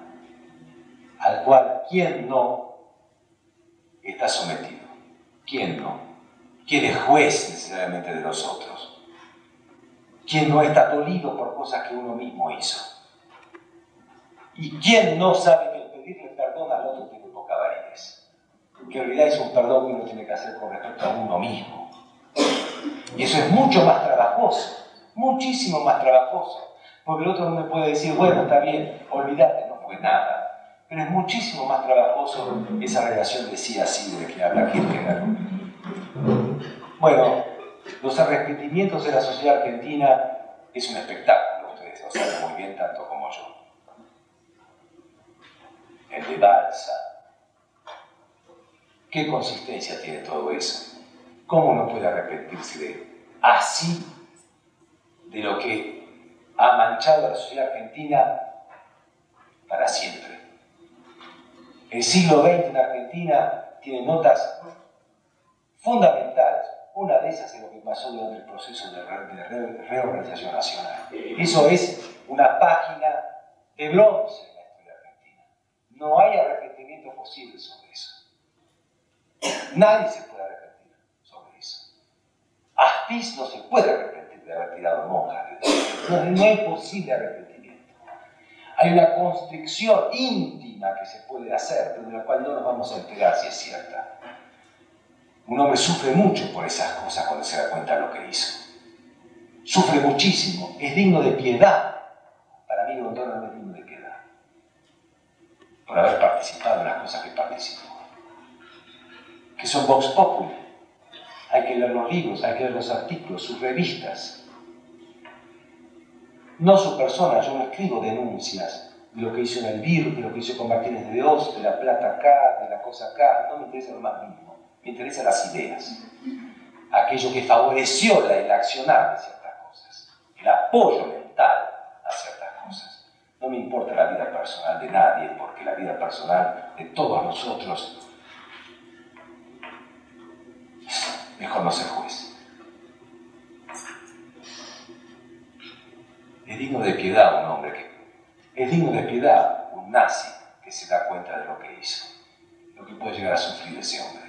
al cual quien no está sometido. ¿Quién no? ¿Quién es juez necesariamente de los otros? ¿Quién no está dolido por cosas que uno mismo hizo? ¿Y quién no sabe que el pedirle perdón al otro tiene poca validez? que en realidad es un perdón que uno tiene que hacer con respecto a uno mismo. Y eso es mucho más trabajoso, muchísimo más trabajoso, Porque el otro no me puede decir, bueno, está bien, olvídate, no fue nada. Pero es muchísimo más trabajoso esa relación de sí a sí de que habla Kierkegaard. Bueno, los arrepentimientos de la sociedad argentina es un espectáculo, ustedes lo saben muy bien tanto como yo. El de Balsa. ¿Qué consistencia tiene todo eso? ¿Cómo no puede arrepentirse de así de lo que ha manchado la sociedad argentina para siempre? El siglo XX en Argentina tiene notas fundamentales una de esas es lo que pasó durante el proceso de, reorganización nacional. Eso es una página de bronce en la historia argentina. No hay arrepentimiento posible sobre eso. Nadie se puede arrepentir sobre eso. Astiz no se puede arrepentir de haber tirado monjas. No, no hay posible arrepentimiento. Hay una constricción íntima que se puede hacer, pero de la cual no nos vamos a enterar si es cierta. Un hombre sufre mucho por esas cosas cuando se da cuenta de lo que hizo. Sufre muchísimo, es digno de piedad. Para mí Gondona no es digno de piedad. Por haber participado en las cosas que participó. Que son Vox Populi. Hay que leer los libros, hay que leer los artículos, sus revistas. No su persona, yo no escribo denuncias de lo que hizo en el VIR, de lo que hizo con Martínez de Dios, de la plata acá, de la cosa acá, no me interesa lo más mínimo me interesan las ideas, aquello que favoreció el accionar de ciertas cosas, el apoyo mental a ciertas cosas. No me importa la vida personal de nadie, porque la vida personal de todos nosotros, mejor no ser juez. Es digno de piedad un hombre que... Es digno de piedad un nazi que se da cuenta de lo que hizo, lo que puede llegar a sufrir ese hombre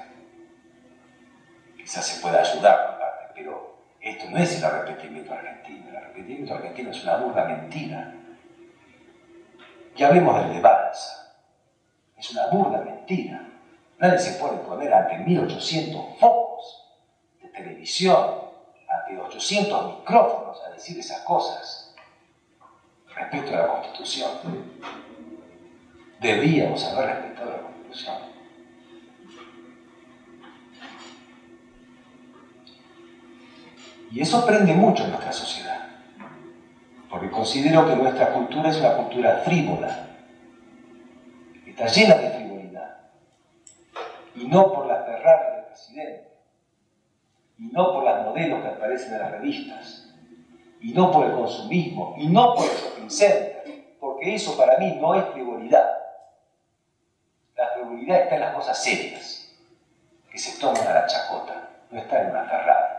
quizás se pueda ayudar parte, pero esto no es el arrepentimiento argentino. El arrepentimiento argentino es una burda mentira. Y hablemos del de Balsa. Es una burda mentira. Nadie se puede poner ante 1800 focos de televisión, ante 800 micrófonos a decir esas cosas respecto a la Constitución. Debíamos haber respetado la Constitución. Y eso prende mucho en nuestra sociedad, porque considero que nuestra cultura es una cultura frívola, está llena de frivolidad, y no por la Ferrari del presidente, y no por las modelos que aparecen en las revistas, y no por el consumismo, y no por el shopping porque eso para mí no es frivolidad. La frivolidad está en las cosas serias, que se toman a la chacota, no está en una Ferrari.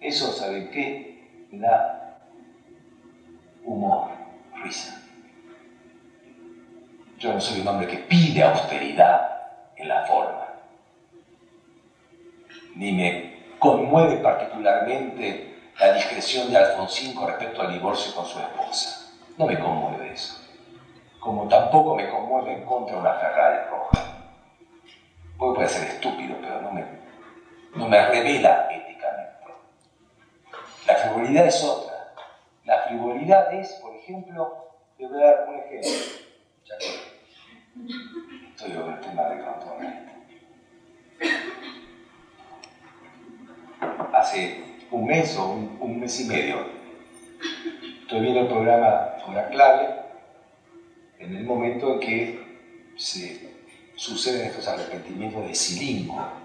Eso, ¿saben qué? Me da humor, risa. Yo no soy un hombre que pide austeridad en la forma. Ni me conmueve particularmente la discreción de Alfonsín con respecto al divorcio con su esposa. No me conmueve eso. Como tampoco me conmueve en contra una Ferrari roja. Puede ser estúpido, pero no me, no me revela la frivolidad es otra. La frivolidad es, por ejemplo, te voy a dar un ejemplo. Ya estoy con el tema de Crotone. Hace un mes o un, mes y medio estoy viendo el programa Hora Clave en el momento en que se suceden estos arrepentimientos de Silingo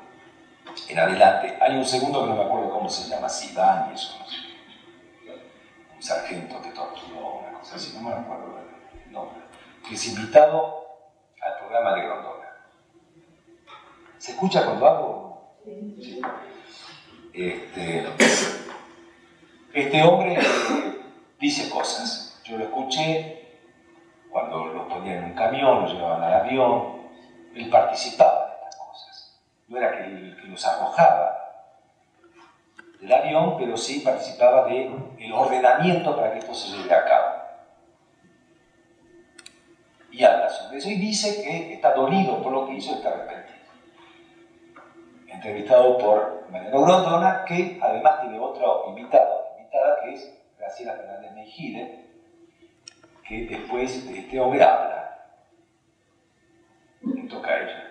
en adelante. Hay un segundo que no me acuerdo cómo se llama, y eso, no sé. Un sargento que torturó, una cosa así, no me acuerdo el nombre. Que es invitado al programa de Grondona. ¿Se escucha cuando hablo? Sí. Este, este hombre dice cosas. Yo lo escuché cuando lo ponían en un camión, lo llevaban al avión. Él participaba no era que, que los arrojaba del avión, pero sí participaba del ordenamiento para que esto se lleve a cabo. Y habla sobre eso y dice que está dolido por lo que hizo esta arrepentido. Entrevistado por Mariano Grondona, que además tiene otro invitado, invitada que es Graciela Fernández Mejide, que después este hombre habla, toca a ella.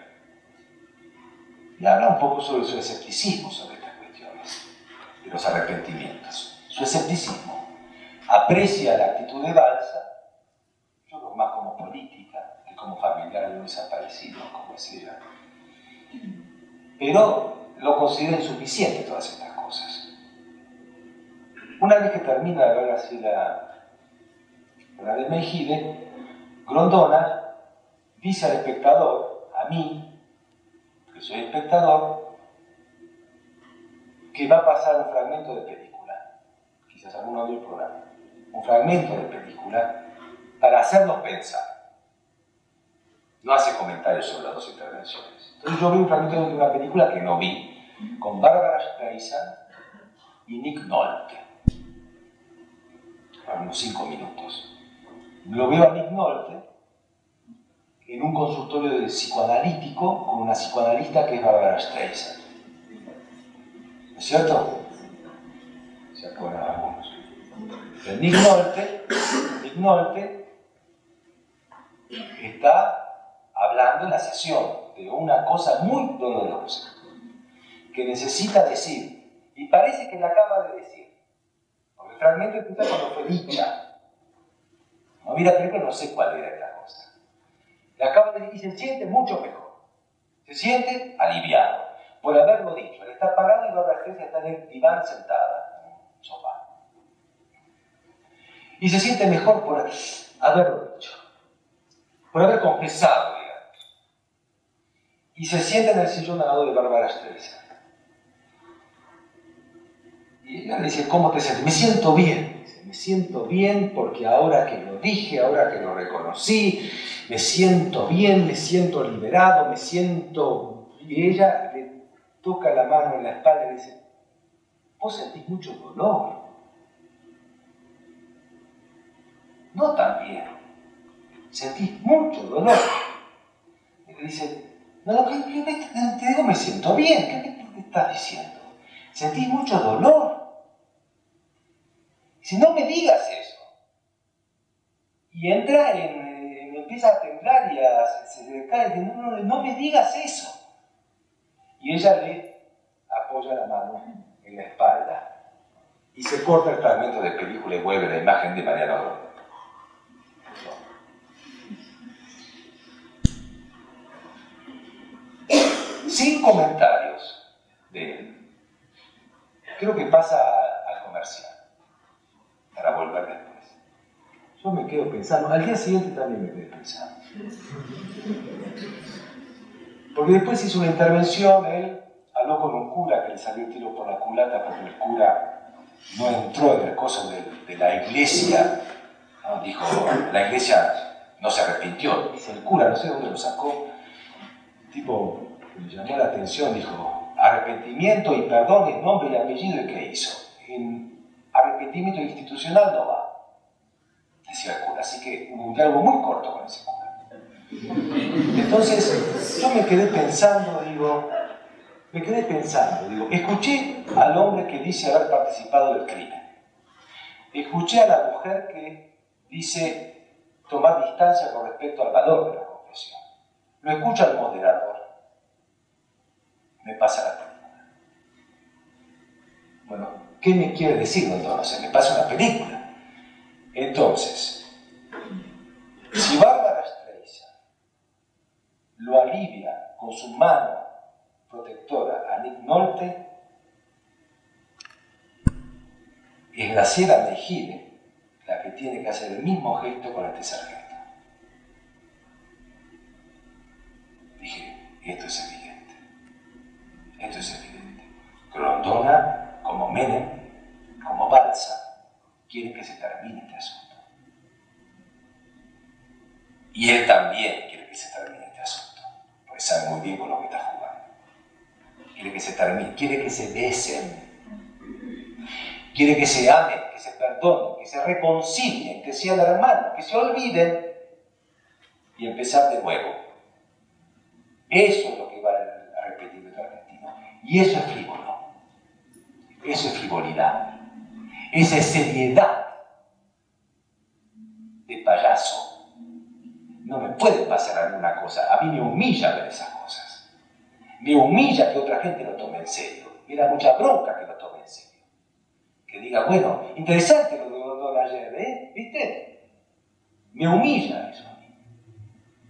Y habla un poco sobre su escepticismo sobre estas cuestiones, de los arrepentimientos. Su escepticismo. Aprecia la actitud de Balsa, yo creo más como política que como familiar de un desaparecido, como es ella. Pero lo considera insuficiente todas estas cosas. Una vez que termina de ver así la, la de Mejide, Grondona dice al espectador, a mí, que soy espectador, que va a pasar un fragmento de película, quizás alguno del programa, un fragmento de película para hacernos pensar. No hace comentarios sobre las dos intervenciones. Entonces yo vi un fragmento de una película que no vi, con Barbara Streisand y Nick Nolte. Unos cinco minutos lo veo a Nick Nolte en un consultorio de psicoanalítico con una psicoanalista que es Barbara Streisand. ¿No es cierto? ¿Se acuerdan algunos? El Nick Nolte, Nick Nolte está hablando en la sesión de una cosa muy dolorosa que necesita decir y parece que la acaba de decir. Porque el fragmento empieza cuando fue dicha no la película, no sé cuál era esta cosa. Le acaba de y se siente mucho mejor. Se siente aliviado por haberlo dicho. Está parado y la gente está en el diván sentada, en un sofá. Y se siente mejor por haberlo dicho, por haber confesado, digamos. Y se siente en el sillón al de Bárbara Streisand. Y ella le dice, ¿cómo te sientes? Me siento bien me siento bien porque ahora que lo dije, ahora que lo reconocí, me siento bien, me siento liberado, me siento... Y ella le toca la mano en la espalda y dice, vos sentís mucho dolor. No tan bien, sentís mucho dolor. Y le dice, no, ¿qué, te digo, me siento bien, ¿qué me estás diciendo? Sentís mucho dolor. Si no me digas eso. Y entra en, empieza a temblar y a, se, le cae, no, no, no me digas eso. Y ella le apoya la mano en la espalda y se corta el fragmento de película y vuelve la imagen de Mariana Rodríguez. Sin comentarios de él. Creo que pasa al comercial para volver después. Yo me quedo pensando, al día siguiente también me quedé pensando. Porque después hizo una intervención, él habló con un cura que le salió el tiro por la culata porque el cura no entró en el coso de, la iglesia. Dijo, la iglesia no se arrepintió. Dice el cura, no sé dónde lo sacó. El tipo le llamó la atención, dijo, arrepentimiento y perdón en nombre y apellido, ¿y qué hizo? arrepentimiento institucional no va, decía el cura. Así que hubo un diálogo muy corto con ese cura. Entonces, yo me quedé pensando, digo, me quedé pensando, digo, escuché al hombre que dice haber participado del crimen. Escuché a la mujer que dice tomar distancia con respecto al valor de la confesión. Lo escucha el moderador. Me pasa la película. Bueno, ¿Qué me quiere decir, doctor? Se me pasa una película. Entonces, si Bárbara Streisand lo alivia con su mano protectora a Nick Nolte, es Graciela Mejide la que tiene que hacer el mismo gesto con este sargento. Dije, esto es evidente. Esto es evidente. Grondona como Menem, como Balsa, quiere que se termine este asunto. Y él también quiere que se termine este asunto, porque sabe muy bien con lo que está jugando. Quiere que se termine, quiere que se besen, quiere que se amen, que se perdonen, que se reconcilien, que sean hermanos, que se olviden y empezar de nuevo. Eso es lo que va a repetir el argentino. Y eso es frívolo. Eso es frivolidad. Esa es seriedad de payaso. no me puede pasar alguna cosa. A mí me humilla ver esas cosas. Me humilla que otra gente lo tome en serio. Me da mucha bronca que lo tome en serio. Que diga, bueno, interesante lo de Gondor ayer, ¿eh? ¿Viste? Me humilla eso a mí.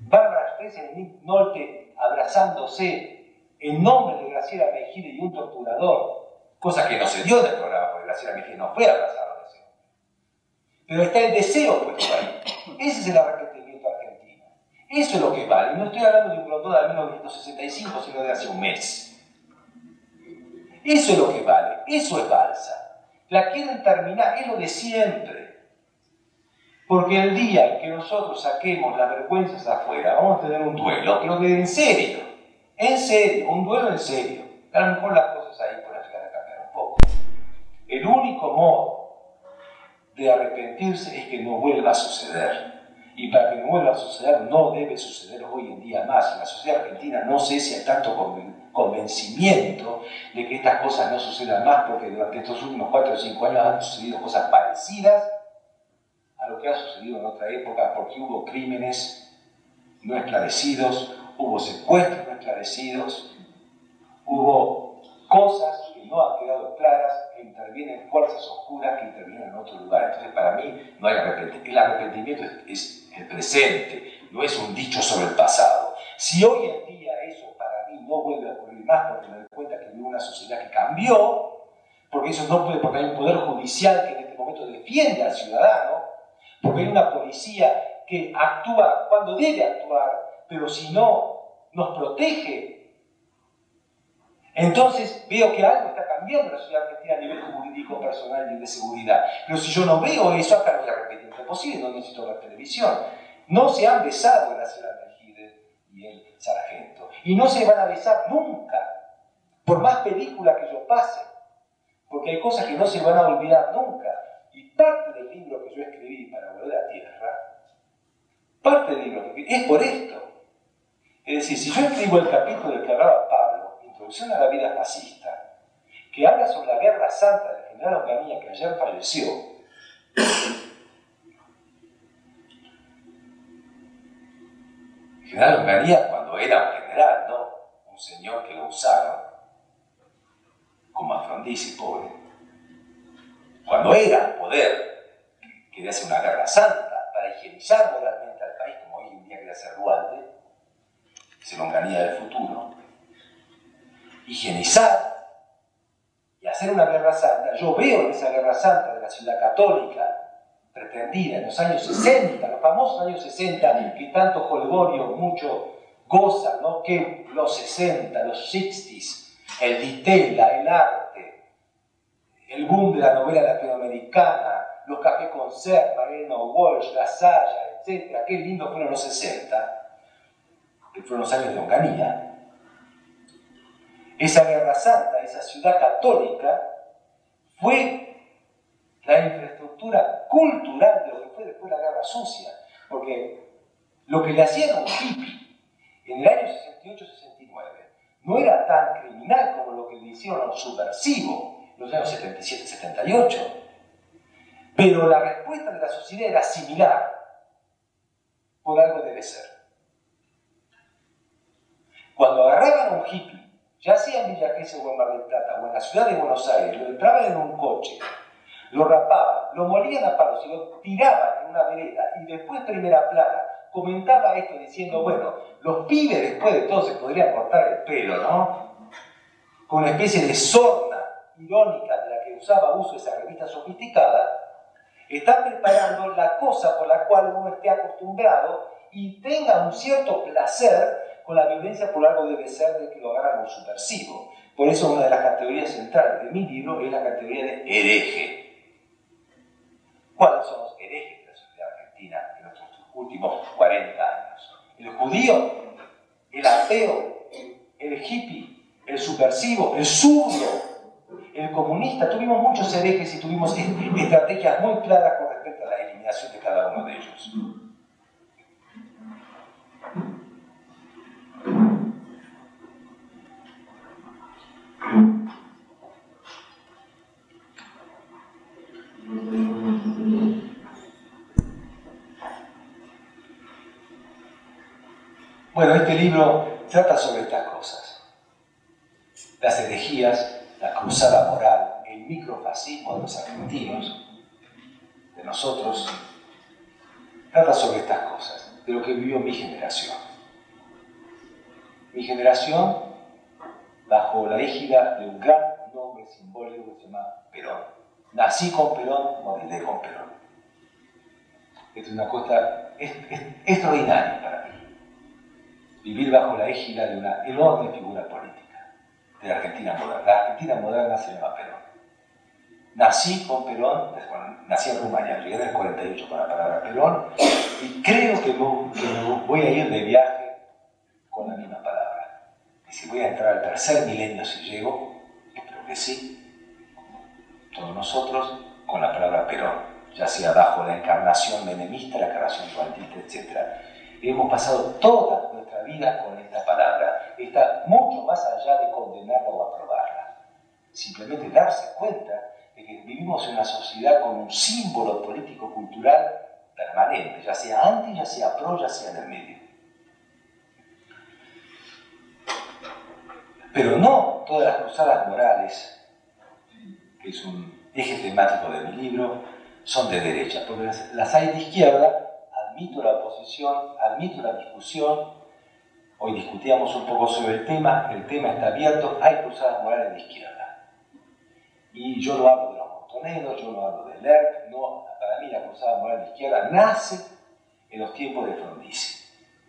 Bárbara Streisand y Nolte abrazándose en nombre de Graciela Mejide y un torturador, cosa que no se dio del programa, porque Graciela Mejide no fue abrazada a ese Pero está el deseo puesto ahí. Ese es el arrepentimiento argentino. Eso es lo que vale. No estoy hablando de un Rondón de 1965, sino de hace un mes. Eso es lo que vale. Eso es balsa. La quieren terminar, es lo de siempre. Porque el día en que nosotros saquemos las vergüenzas afuera, vamos a tener un duelo, pero que en serio, en serio, un duelo en serio. A lo mejor las cosas ahí pueden El único modo de arrepentirse es que no vuelva a suceder. Y para que no vuelva a suceder, no debe suceder hoy en día más. La sociedad argentina no sé si hay tanto convencimiento de que estas cosas no sucedan más, porque durante estos últimos 4 o 5 años han sucedido cosas parecidas a lo que ha sucedido en otra época, porque hubo crímenes no esclarecidos, hubo secuestros no esclarecidos, hubo cosas no han quedado claras, que intervienen fuerzas oscuras que intervienen en otro lugar. Entonces, para mí, no hay arrepentimiento. El arrepentimiento es, el presente, no es un dicho sobre el pasado. Si hoy en día eso para mí no vuelve a ocurrir más, porque me doy cuenta que vive una sociedad que cambió, porque eso no puede, porque hay un poder judicial que en este momento defiende al ciudadano, porque hay una policía que actúa cuando debe actuar, pero si no, nos protege. Entonces veo que algo está cambiando en la sociedad argentina a nivel jurídico, personal y de seguridad. Pero si yo no veo eso, acá voy a repetir. Es posible, no necesito la televisión. No se han besado Graciela Mejide y el sargento. Y no se van a besar nunca, por más película que yo pase. Porque hay cosas que no se van a olvidar nunca. Y parte del libro que yo escribí para volver a tierra, parte del libro que escribí, es por esto. Es decir, si yo escribo el capítulo del que hablaba Pablo, A la vida fascista, que habla sobre la guerra santa del general Onganía que ayer falleció, general Onganía cuando era un general, no un señor que lo usaron como afrondizi pobre. Cuando era poder, quería hacer una guerra santa para higienizar moralmente al país, como hoy en día quiere hacer Rualde, se longanía del futuro, higienizar y hacer una guerra santa. Yo veo en esa guerra santa de la ciudad católica, pretendida en los años 60, los famosos años 60, que tanto Holgorio mucho goza, ¿no? Que los 60, los 60s, el ditela, el arte, el boom de la novela latinoamericana, los cafés concert, Mariano Walsh, La Saya, etc. Qué lindo fueron los 60, que fueron los años de Onganía. Esa guerra santa, esa ciudad católica, fue la infraestructura cultural de lo que fue después la guerra sucia. Porque lo que le hacían a un hippie en el año 68-69 no era tan criminal como lo que le hicieron a un subversivo los años 77-78. Pero la respuesta de la sociedad era similar. Por algo debe ser. Cuando agarraban a un hippie, ya sea en Villa o en Mar del Plata o en la ciudad de Buenos Aires, lo entraban en un coche, lo rapaban, lo molían a palos y lo tiraban en una vereda y después primera plana comentaba esto diciendo, bueno, los pibes después de todo se podrían cortar el pelo, ¿no? Con una especie de sorna irónica de la que usaba uso esa revista sofisticada, está preparando la cosa por la cual uno esté acostumbrado y tenga un cierto placer con la violencia por algo debe ser de que lo agarran subversivo. Por eso una de las categorías centrales de mi libro es la categoría de hereje. ¿Cuáles son los herejes de la sociedad argentina en los últimos 40 años? El judío, el ateo, el hippie, el subversivo, el zurdo, el comunista, tuvimos muchos herejes y tuvimos estrategias muy claras con respecto a la eliminación de cada uno de ellos. Bueno, este libro trata sobre estas cosas. Las herejías, la cruzada moral, el microfascismo de los argentinos, de nosotros, trata sobre estas cosas, de lo que vivió mi generación. Mi generación, bajo la égida de un gran nombre simbólico que se llama Perón. Nací con Perón, moriré con Perón. Es una cosa extraordinaria para mí. Vivir bajo la égida de una enorme figura política de la Argentina moderna. La Argentina moderna se llama Perón. Nací con Perón, nací en Rumania, llegué en el 48 con la palabra Perón, y creo que, voy a ir de viaje con la misma palabra. Y si voy a entrar al tercer milenio si llego, espero que sí, todos nosotros, con la palabra Perón, ya sea bajo la encarnación menemista, la encarnación dualista, etc. Hemos pasado toda nuestra vida con esta palabra, está mucho más allá de condenarla o aprobarla. Simplemente darse cuenta de que vivimos en una sociedad con un símbolo político-cultural permanente, ya sea anti, ya sea pro, ya sea en el medio. Pero no todas las cruzadas morales, que es un eje temático de mi libro, son de derecha, porque las, hay de izquierda, admito la oposición, admito la discusión, hoy discutíamos un poco sobre el tema, el tema está abierto, hay cruzadas morales de izquierda. Y yo no hablo de los montoneros, yo no hablo de LERC, no, para mí la cruzada moral de izquierda nace en los tiempos de Frondizi,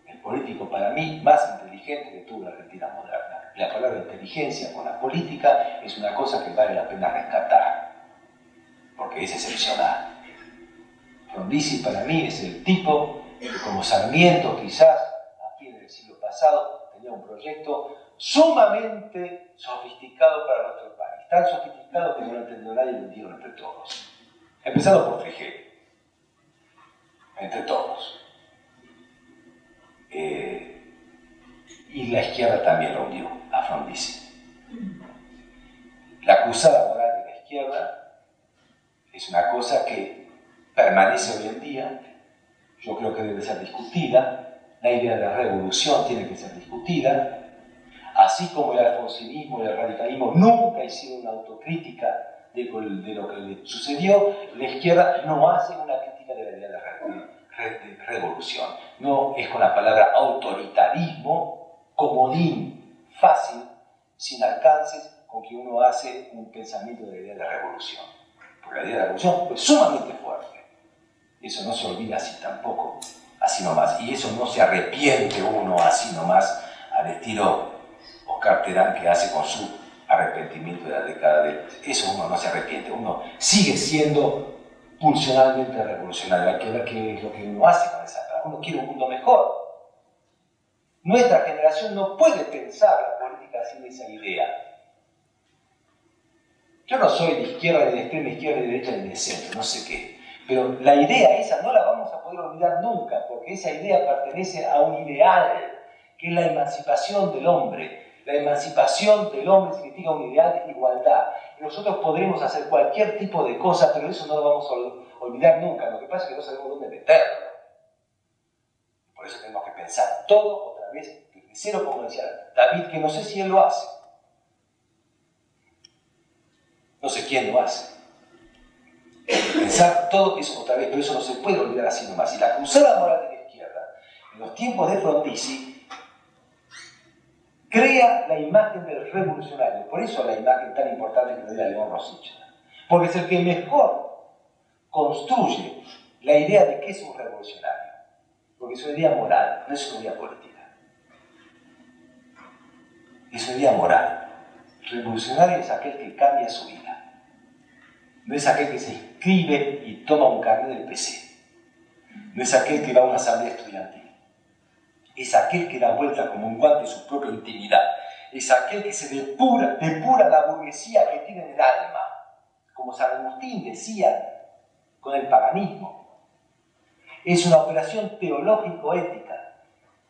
el político para mí más inteligente que tuvo la Argentina moderna. La palabra inteligencia con la política es una cosa que vale la pena rescatar, porque es excepcional. Frondizi para mí es el tipo como Sarmiento quizás pasado tenía un proyecto sumamente sofisticado para nuestro país tan sofisticado que no lo entendió nadie y lo entendieron entre todos. Empezando por Frigé, entre todos. Eh, y la izquierda también lo hundió, a Frondizi. La cruzada moral de la izquierda es una cosa que permanece hoy en día, yo creo que debe ser discutida, la idea de la revolución tiene que ser discutida, así como el alfonsinismo y el radicalismo nunca hicieron una autocrítica de, lo que le sucedió, la izquierda no hace una crítica de la idea de la revolución. No es con la palabra autoritarismo, comodín, fácil, sin alcances, con que uno hace un pensamiento de la idea de la revolución. Porque la idea de la revolución fue sumamente fuerte. Eso no se olvida así tampoco, así nomás. Y eso no se arrepiente uno así nomás al estilo Oscar Terán que hace con su arrepentimiento de la década de... Eso uno no se arrepiente, uno sigue siendo pulsionalmente revolucionario. Hay que ver qué es lo que uno hace con esa palabra. Uno quiere un mundo mejor. Nuestra generación no puede pensar la política sin esa idea. Yo no soy de izquierda, ni de extrema izquierda, ni de derecha, ni de centro, no sé qué. Pero la idea esa no la vamos a poder olvidar nunca, porque esa idea pertenece a un ideal, que es la emancipación del hombre, la emancipación del hombre significa un ideal de igualdad. Nosotros podremos hacer cualquier tipo de cosa, pero eso no lo vamos a olvidar nunca. Lo que pasa es que no sabemos dónde meterlo. Por eso tenemos que pensar todo otra vez desde cero, como decía David, que no sé si él lo hace. No sé quién lo hace. Pensar todo eso otra vez, pero eso no se puede olvidar así nomás. Y la cruzada moral de la izquierda, en los tiempos de Frondizi, crea la imagen del revolucionario. Por eso la imagen tan importante que le dio a León Rosich. Porque es el que mejor construye la idea de que es un revolucionario. Porque es una idea moral, no es una idea política. Es una idea moral. Revolucionario es aquel que cambia su vida. No es aquel que se inscribe y toma un carnet del PC. No es aquel que va a una asamblea estudiantil es aquel que da vuelta como un guante su propia intimidad, es aquel que se depura, depura la burguesía que tiene en el alma, como San Agustín decía con el paganismo. Es una operación teológico-ética.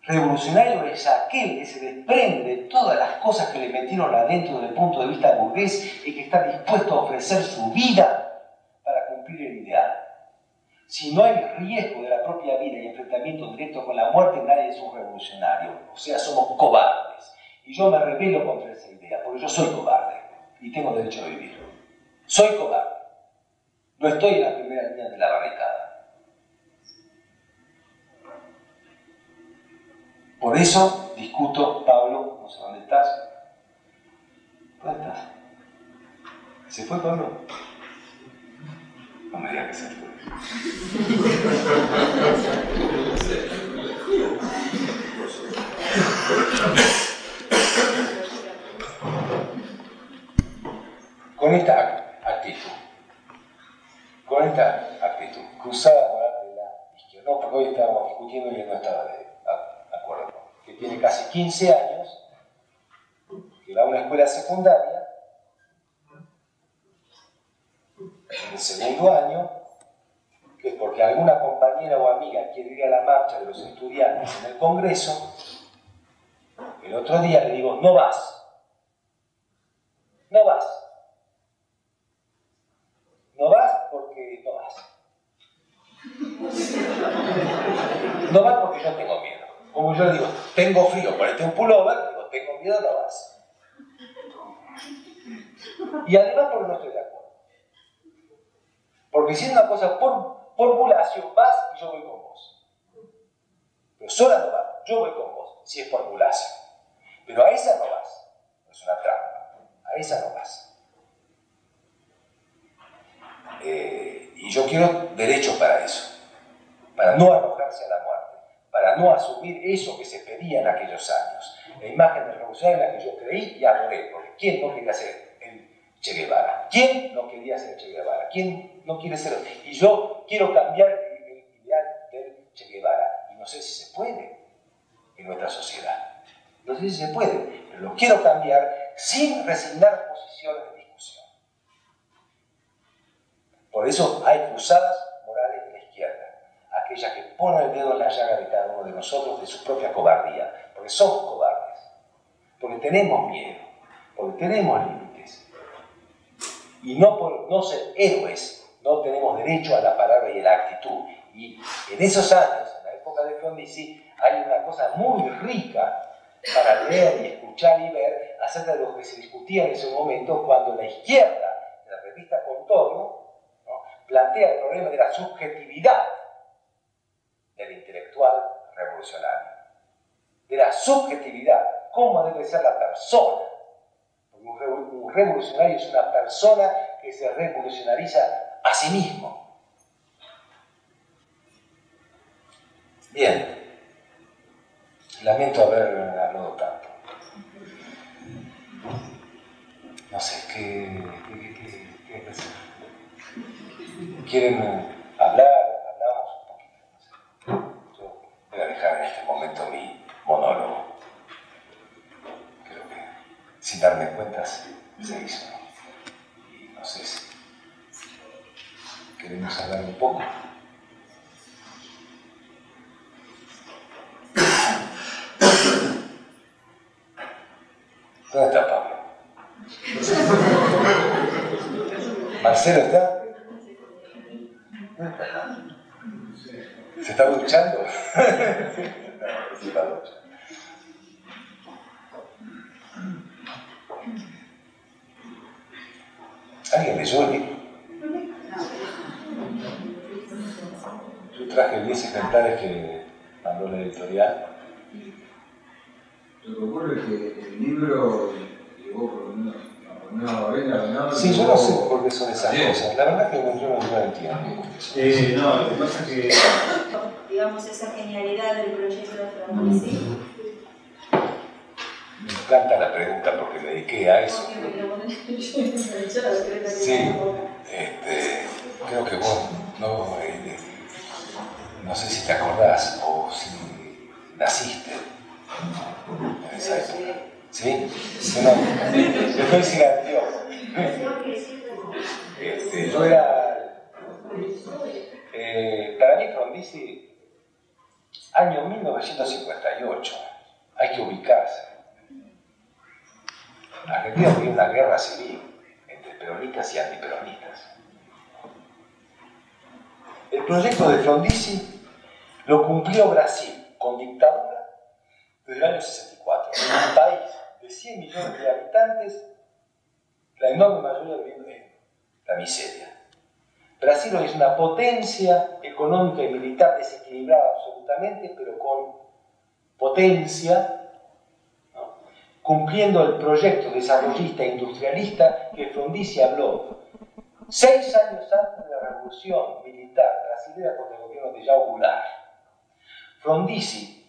Revolucionario es aquel que se desprende de todas las cosas que le metieron adentro desde el punto de vista burgués y que está dispuesto a ofrecer su vida para cumplir el ideal. Si no hay riesgo de la propia vida y enfrentamiento directo con la muerte, nadie es un revolucionario. O sea, somos cobardes. Y yo me rebelo contra esa idea, porque yo soy cobarde y tengo derecho a vivir. Soy cobarde. No estoy en la primera línea de la barricada. Por eso discuto, Pablo, no sé dónde estás. ¿Dónde estás? ¿Se fue Pablo? Con esta actitud, con esta actitud, cruzada moral de la izquierda, no, porque hoy estábamos discutiendo y él no estaba de acuerdo, que tiene casi 15 años, que va a una escuela secundaria, en el segundo año, que porque alguna compañera o amiga quiere ir a la marcha de los estudiantes en el Congreso, el otro día le digo, no vas, no vas. No vas porque no vas. No vas porque yo tengo miedo. Como yo digo, tengo frío, ponete un pullover, digo, tengo miedo, no vas. Y además porque no estoy de acuerdo. Porque es una cosa por, por vas y yo voy con vos. Pero sola no vas, yo voy con vos, si es por Pero a esa no vas. Es una trampa. A esa no vas. Eh, y yo quiero derechos para eso, para no arrojarse a la muerte, para no asumir eso que se pedía en aquellos años, la imagen de revolución en la que yo creí y adoré, porque ¿quién no quería el Che Guevara? ¿Quién no quería ser Che Guevara? ¿Quién no quiere ser? Y yo quiero cambiar el ideal del Che Guevara, y no sé si se puede en nuestra sociedad. No sé si se puede, pero lo quiero cambiar sin resignar posiciones por eso hay cruzadas morales de la izquierda, aquellas que ponen el dedo en la llaga de cada uno de nosotros de su propia cobardía, porque somos cobardes, porque tenemos miedo, porque tenemos. Y no por no ser héroes, no tenemos derecho a la palabra y a la actitud. Y en esos años, en la época de Frondizi, hay una cosa muy rica para leer y escuchar y ver acerca de lo que se discutía en ese momento cuando la izquierda, en la revista Contorno, plantea el problema de la subjetividad del intelectual revolucionario, de la subjetividad, cómo debe ser la persona. Un revolucionario es una persona que se revolucionariza a sí mismo. Bien, lamento haber hablado tanto. No sé, ¿qué, qué, qué, quieren hablar, hablamos un poquito. Yo voy a dejar en este momento mi monólogo. Creo que sin darme cuenta se, hizo. Y no sé si queremos hablar un poco. ¿Dónde está Pablo? ¿Marcelo está? ¿Se está duchando? *laughs* Se está duchando. ¿Alguien leyó el libro? Yo traje 10 ejemplares que mandó la editorial. Lo que ocurre es que el libro llegó por lo menos Sí, yo no sé por qué son esas cosas. La verdad que yo no, lo entiendo. Eh, no, lo que pasa es que. Digamos, esa genialidad del proyecto de Frondizi. Encanta la pregunta porque me dediqué a eso. *laughs* Sí, este, creo que vos no, eh, no sé si te acordás o si naciste en esa época. ¿Sí? No, yo soy Este, yo era. Eh, para mí, Frondizi, año 1958, hay que ubicarse. Argentina vivió una guerra civil entre peronistas y antiperonistas. El proyecto de Frondizi lo cumplió Brasil con dictadura desde el año 64. En un país de 100 millones de habitantes, la enorme mayoría viviendo en la miseria. Brasil es una potencia económica y militar desequilibrada absolutamente, pero con potencia, cumpliendo el proyecto desarrollista e industrialista que Frondizi habló seis años antes de la revolución militar brasileña contra el gobierno de João Goulart. Frondizi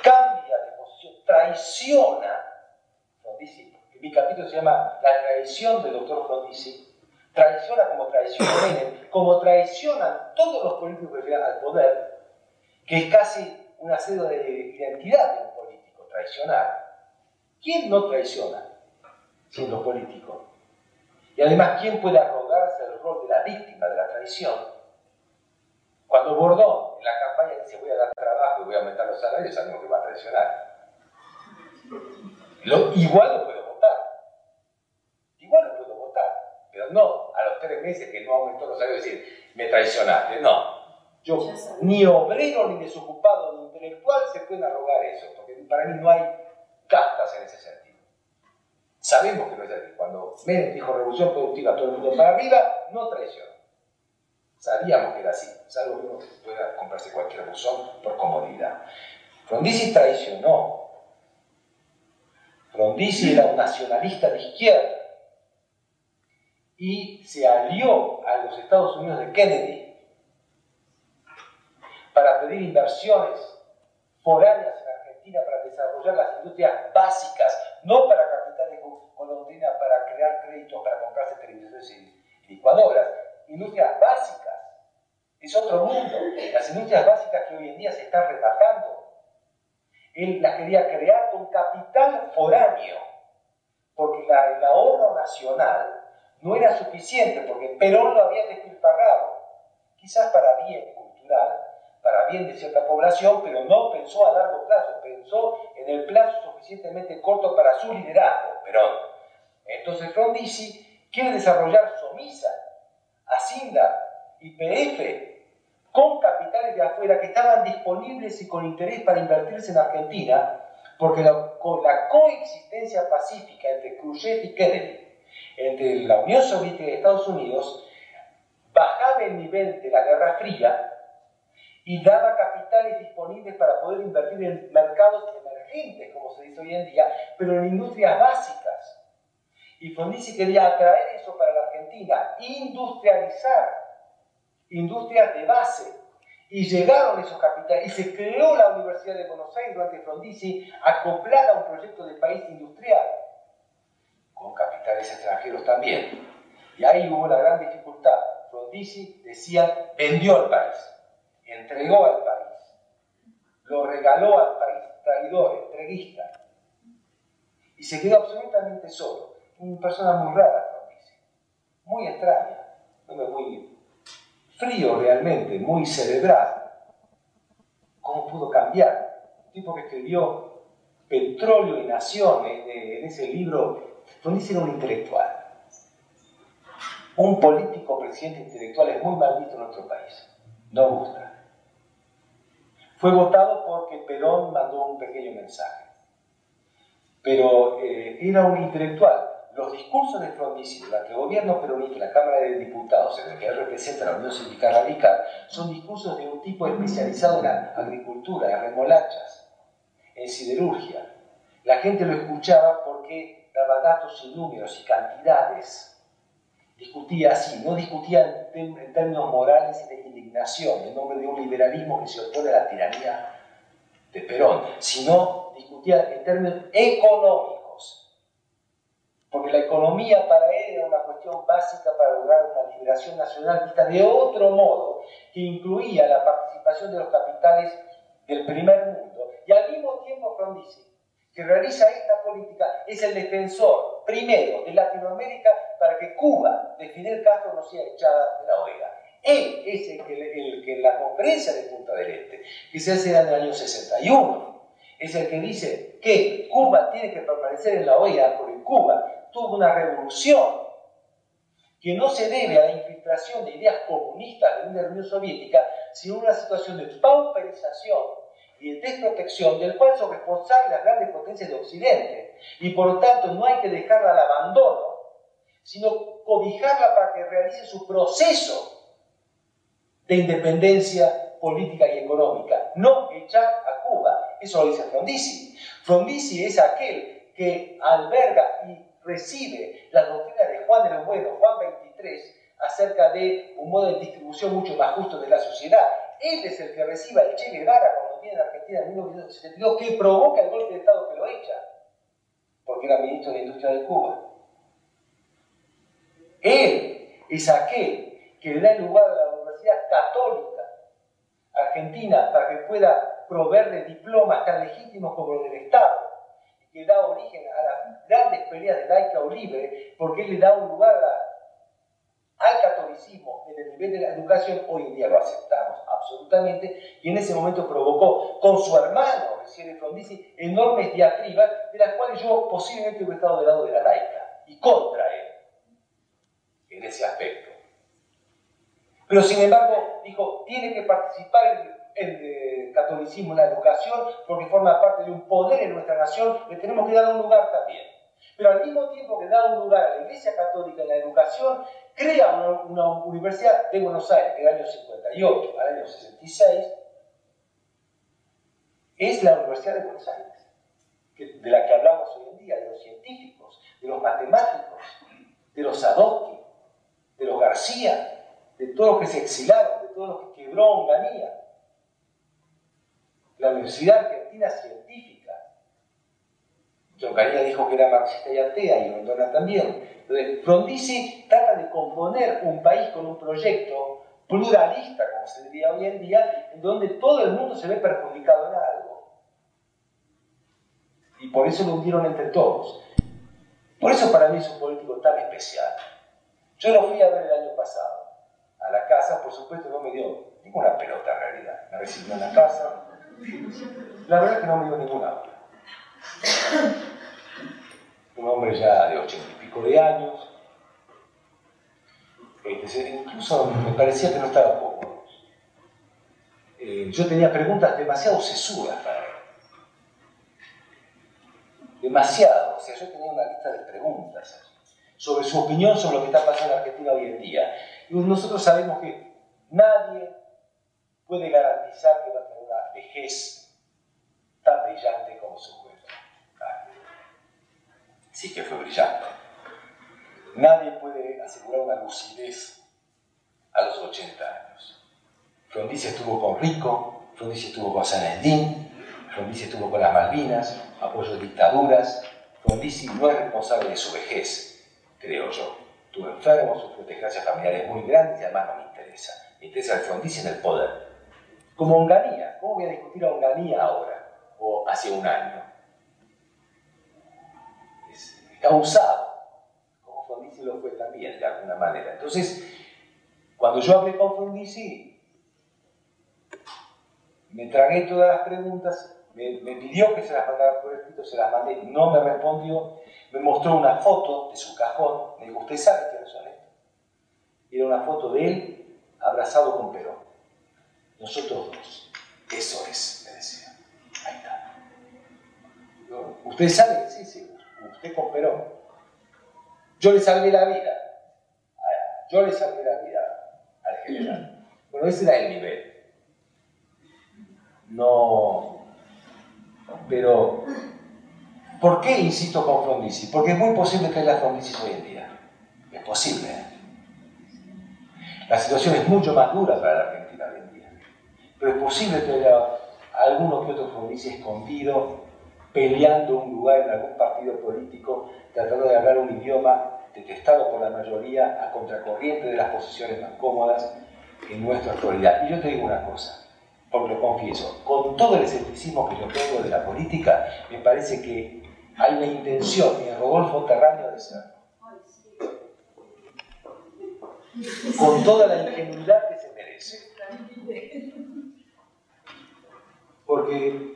cambia de posición, traiciona, Frondizi, mi capítulo se llama La traición del doctor Frondizi, traiciona como traición como traicionan todos los políticos que llegan al poder, que es casi una serie de identidad de un político, traicionar. ¿Quién no traiciona siendo político? Y además, ¿quién puede arrogarse el rol de la víctima de la traición? Cuando Bordón en la campaña dice voy a dar trabajo y voy a aumentar los salarios, sabemos que va a traicionar. igual lo puedo votar. Igual lo puedo votar. Pero no a los tres meses que no aumentó los salarios decir, me traicionaste. No. Yo, ni obrero, ni desocupado, ni intelectual se puede arrogar eso, porque para mí no hay castas en ese sentido. Sabemos que no es así. Cuando Menem dijo revolución productiva, todo el mundo para arriba, no traiciona. Sabíamos que era así, salvo que uno pueda comprarse cualquier buzón por comodidad. Frondizi traicionó. Frondizi era un nacionalista de izquierda y se alió a los Estados Unidos de Kennedy para pedir inversiones foráneas desarrollar las industrias básicas, no para capitales golondrina para crear créditos para comprarse televisores y licuadoras, industrias básicas. Es otro mundo. Las industrias básicas que hoy en día se están rematando. Él las quería crear con capital foráneo, porque el ahorro nacional no era suficiente, porque Perón lo había despilfarrado, quizás para bien cultural, para bien de cierta población, pero no pensó a largo plazo, pensó en el plazo suficientemente corto para su liderazgo, Perón. Entonces Frondizi quiere desarrollar Somisa, Hacienda, YPF, con capitales de afuera que estaban disponibles y con interés para invertirse en Argentina, porque con la coexistencia pacífica entre Khrushchev y Kennedy, entre la Unión Soviética y Estados Unidos, bajaba el nivel de la Guerra Fría y daba capitales disponibles para poder invertir en mercados emergentes, como se dice hoy en día, pero en industrias básicas. Y Frondizi quería atraer eso para la Argentina, industrializar industrias de base. Y llegaron esos capitales, y se creó la Universidad de Buenos Aires durante Frondizi, acoplada a un proyecto de país industrial, con capitales extranjeros también. Y ahí hubo la gran dificultad. Frondizi, decía, vendió el país entregó al país, lo regaló al país, traidor, entreguista, y se quedó absolutamente solo. Una persona muy rara, muy extraña, muy frío realmente, muy cerebral. ¿Cómo pudo cambiar? Un tipo que escribió Petróleo y Naciones en ese libro, donde era un intelectual. Un político presidente intelectual es muy mal visto en nuestro país. No gusta. Fue votado porque Perón mandó un pequeño mensaje. Pero eh, era un intelectual. Los discursos de Frondizi durante el gobierno peronista la Cámara de Diputados, en el que él representa la Unión Sindical Radical, son discursos de un tipo especializado en agricultura, en remolachas, en siderurgia. La gente lo escuchaba porque daba datos y números y cantidades discutía así, no discutía en, términos morales y de indignación, en nombre de un liberalismo que se opone a la tiranía de Perón, sino discutía en términos económicos, porque la economía para él era una cuestión básica para lograr una liberación nacional vista de otro modo, que incluía la participación de los capitales del primer mundo, y al mismo tiempo Frondizi que realiza esta política es el defensor, primero, de Latinoamérica para que Cuba de Fidel Castro no sea echada de la OEA. Él es el que, en la conferencia de Punta del Este, que se hace en el año 61, es el que dice que Cuba tiene que permanecer en la OEA porque Cuba tuvo una revolución que no se debe a la infiltración de ideas comunistas de la Unión Soviética, sino a una situación de pauperización de desprotección del cual son responsables las grandes potencias de Occidente. Y por lo tanto no hay que dejarla al abandono, sino cobijarla para que realice su proceso de independencia política y económica, no echar a Cuba. Eso lo dice Frondizi. Frondizi es aquel que alberga y recibe la doctrina de Juan de los Buenos, Juan 23, acerca de un modo de distribución mucho más justo de la sociedad. Él es el que recibe al Che Guevara a Argentina en 1972, que provoca el golpe de Estado que lo echa, porque era ministro de Industria de Cuba. Él es aquel que le da el lugar a la Universidad Católica Argentina para que pueda proveer de diplomas tan legítimos como los del Estado, que da origen a las grandes peleas de laica o libre, porque él le da un lugar al catolicismo en el nivel de la educación, hoy en día lo aceptamos absolutamente, y en ese momento provocó con su hermano, recién Frondizi, enormes diatribas, de las cuales yo posiblemente hubiera estado del lado de la laica y contra él en ese aspecto. Pero sin embargo, dijo, tiene que participar el, catolicismo en la educación porque forma parte de un poder en nuestra nación, le tenemos que dar un lugar también. Pero al mismo tiempo que da un lugar a la Iglesia Católica en la educación, crea una, universidad de Buenos Aires, que el año 58 al año 66, es la Universidad de Buenos Aires, de la que hablamos hoy en día, de los científicos, de los matemáticos, de los Sadovsky, de los García, de todos los que se exilaron, de todos los que quebró Onganía. La Universidad Argentina Científica. Onganía dijo que era marxista y atea, y Rondona también. Entonces, Frondizi trata de componer un país con un proyecto pluralista, como se diría hoy en día, en donde todo el mundo se ve perjudicado en algo. Y por eso lo hundieron entre todos. Por eso para mí es un político tan especial. Yo lo fui a ver el año pasado a la casa, por supuesto no me dio ninguna pelota en realidad. Me recibió en la casa. La verdad que no me dio ninguna. *coughs* Un hombre ya de ochenta y pico de años. Este, incluso me parecía que no estaba poco. Eh, yo tenía preguntas demasiado sesudas para él. Demasiado. O sea, yo tenía una lista de preguntas sobre su opinión sobre lo que está pasando en Argentina hoy en día. Y nosotros sabemos que nadie puede garantizar que va a tener una vejez tan brillante como su. Sí que fue brillante. Nadie puede asegurar una lucidez a los 80 años. Frondizi estuvo con Rico, Frondizi estuvo con San Endín, Frondizi estuvo con las Malvinas, apoyo de dictaduras. Frondizi no es responsable de su vejez, creo yo estuve enfermo, sufro desgracias familiares muy grandes y además no me interesa. Me interesa el frontice en el poder. Como Onganía, ¿cómo voy a discutir a Onganía ahora? O hace un año. Causado, como Frondizi lo fue también, de alguna manera. Entonces, cuando yo hablé con Frondizi, me tragué todas las preguntas, me, pidió que se las mandara por escrito, se las mandé, no me respondió, me mostró una foto de su cajón, me dijo, ¿usted sabe quiénes son estos? Era una foto de él abrazado con Perón. Nosotros dos. Eso es, me decía. Ahí está. ¿Usted sabe? Sí, sí, usted con Perón. Yo le salvé la vida. Yo le salvé la vida al general. Bueno, ese era el nivel. No, pero ¿Por qué insisto con Frondizi? Porque es muy posible que haya Frondizi hoy en día. Es posible. ¿eh? La situación es mucho más dura para la Argentina hoy en día. Pero es posible que haya alguno que otro Frondizi escondido, peleando un lugar en algún partido político, tratando de hablar un idioma detestado por la mayoría a contracorriente de las posiciones más cómodas en nuestra actualidad. Y yo te digo una cosa, porque lo confieso, con todo el escepticismo que yo tengo de la política, me parece que hay una intención en Rodolfo Terráneo de ser. Con toda la ingenuidad que se merece. Porque,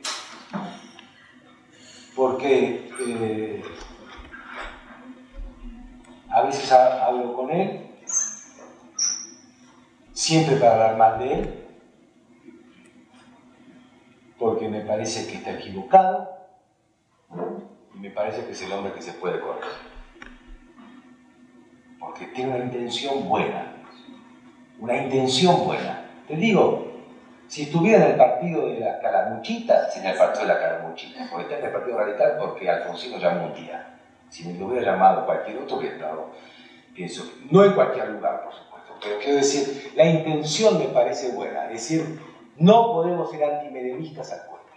porque eh, a veces hablo con él siempre para hablar mal de él, porque me parece que está equivocado y me parece que es el hombre que se puede corregir. Porque tiene una intención buena, una intención buena. Te digo, si estuviera en el partido de la calamuchita, sería el partido de la calamuchita, porque está en el partido radical porque Alfonsino llamó un día. Si me lo hubiera llamado cualquier otro, hubiera estado, pienso, no en cualquier lugar, por supuesto, pero quiero decir, la intención me parece buena, es decir, no podemos ser antimedemistas al puente.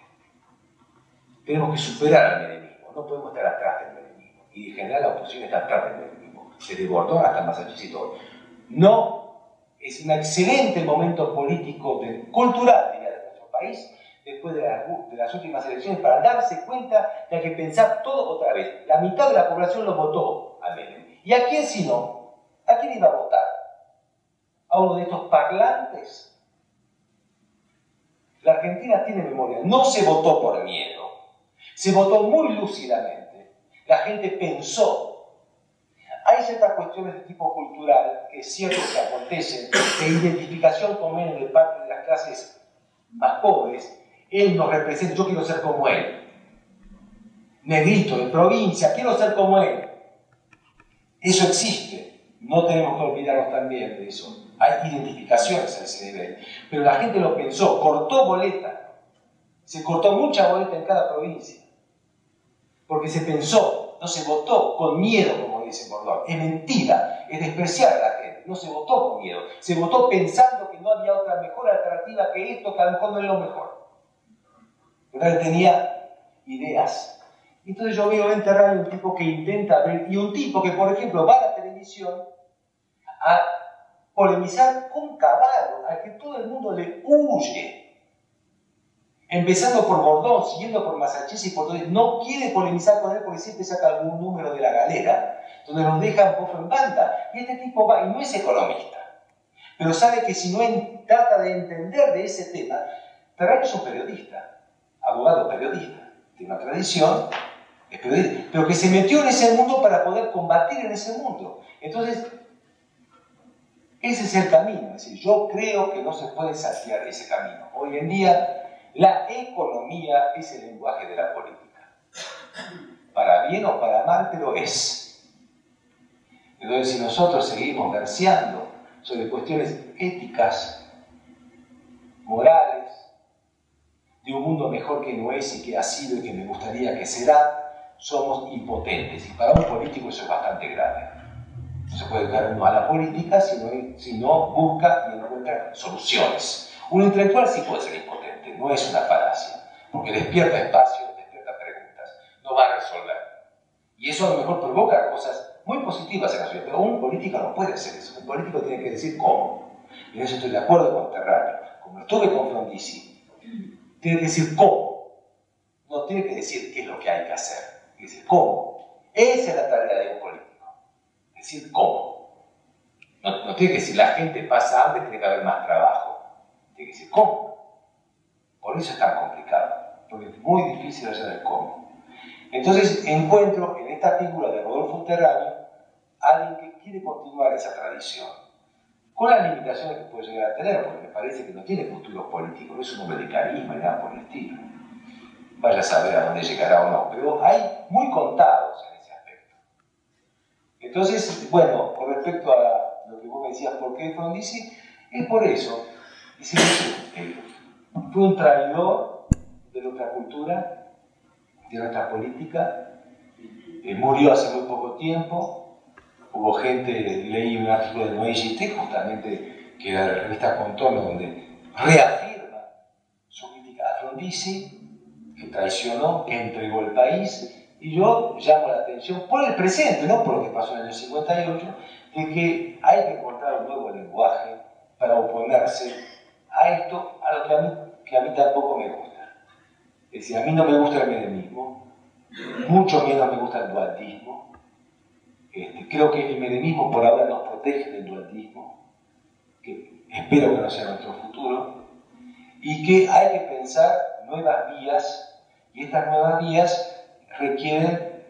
Tenemos que superar al menemismo, no podemos estar atrás del menemismo. Y en general la oposición está atrás del menemismo. Se desbordó hasta Massachusetts y todo. No es un excelente momento político, cultural, diría, de nuestro país, después de las, últimas elecciones, para darse cuenta de que pensar todo otra vez. La mitad de la población lo votó a Menem. ¿Y a quién si no? ¿A quién iba a votar? ¿A uno de estos parlantes? La Argentina tiene memoria. No se votó por miedo. Se votó muy lúcidamente. La gente pensó hay ciertas cuestiones de tipo cultural que es cierto que acontecen, de identificación con él de parte de las clases más pobres. Él nos representa, yo quiero ser como él. Negrito, de provincia, quiero ser como él. Eso existe. No tenemos que olvidarnos también de eso. Hay identificaciones a ese nivel. Pero la gente lo pensó, cortó boleta. Se cortó mucha boleta en cada provincia. Porque se pensó, no se votó con miedo, como Es mentira, es despreciar a la gente. No se votó con miedo, se votó pensando que no había otra mejor alternativa que esto, que a lo mejor no es lo mejor. Pero él tenía ideas. Entonces yo veo en Terrano un tipo que intenta ver, y un tipo que, por ejemplo, va a la televisión a polemizar con Caballo, al que todo el mundo le huye empezando por Bordón, siguiendo por Massachusetts y por todo, no quiere polemizar con él porque siempre saca algún número de la galera, donde nos deja un poco en banda. Y este tipo va, y no es economista, pero sabe que si no trata de entender de ese tema, Terrano es un periodista, abogado periodista, tiene una tradición, es periodista, pero que se metió en ese mundo para poder combatir en ese mundo. Entonces, ese es el camino, es decir, yo creo que no se puede saciar ese camino. Hoy en día la economía es el lenguaje de la política. Para bien o para mal, pero es. Entonces, si nosotros seguimos verseando sobre cuestiones éticas, morales, de un mundo mejor que no es y que ha sido y que me gustaría que será, somos impotentes. Y para un político eso es bastante grave. No se puede quedar uno a la política si no, busca y encuentra soluciones. Un intelectual sí puede ser impotente no es una falacia, porque despierta espacio, despierta preguntas, no va a resolver. Y eso a lo mejor provoca cosas muy positivas en la sociedad, pero un político no puede hacer eso, un político tiene que decir cómo. Y en eso estoy de acuerdo con Terrano, como estuve con Frondizi, tiene que decir cómo, no tiene que decir qué es lo que hay que hacer, tiene que decir cómo. Esa es la tarea de un político, decir cómo. No, no tiene que decir la gente pasa hambre, tiene que haber más trabajo, tiene que decir cómo. Por eso es tan complicado, porque es muy difícil hacer el cómo. Entonces encuentro en esta figura de Rodolfo Terrani alguien que quiere continuar esa tradición, con las limitaciones que puede llegar a tener, porque me parece que no tiene futuro político, no es un hombre de carisma ni nada por el estilo. Vaya a saber a dónde llegará o no, pero hay muy contados en ese aspecto. Entonces, bueno, con respecto a lo que vos me decías, ¿por qué Frondizi? Es por eso. Dice, fue un traidor de nuestra cultura, nuestra política, eh, murió hace muy poco tiempo, hubo gente, leí un artículo de Noé justamente, que era la revista Contorno, donde reafirma su crítica a Frondizi, que traicionó, que entregó el país, y yo llamo la atención por el presente, no por lo que pasó en el año 58, de que hay que encontrar un nuevo lenguaje para oponerse a esto, a lo que a mí tampoco me gusta. Es decir, a mí no me gusta el menemismo, mucho menos me gusta el dualismo. Este, creo que el menemismo por ahora nos protege del dualismo, que espero que no sea nuestro futuro, y que hay que pensar nuevas vías, y estas nuevas vías requieren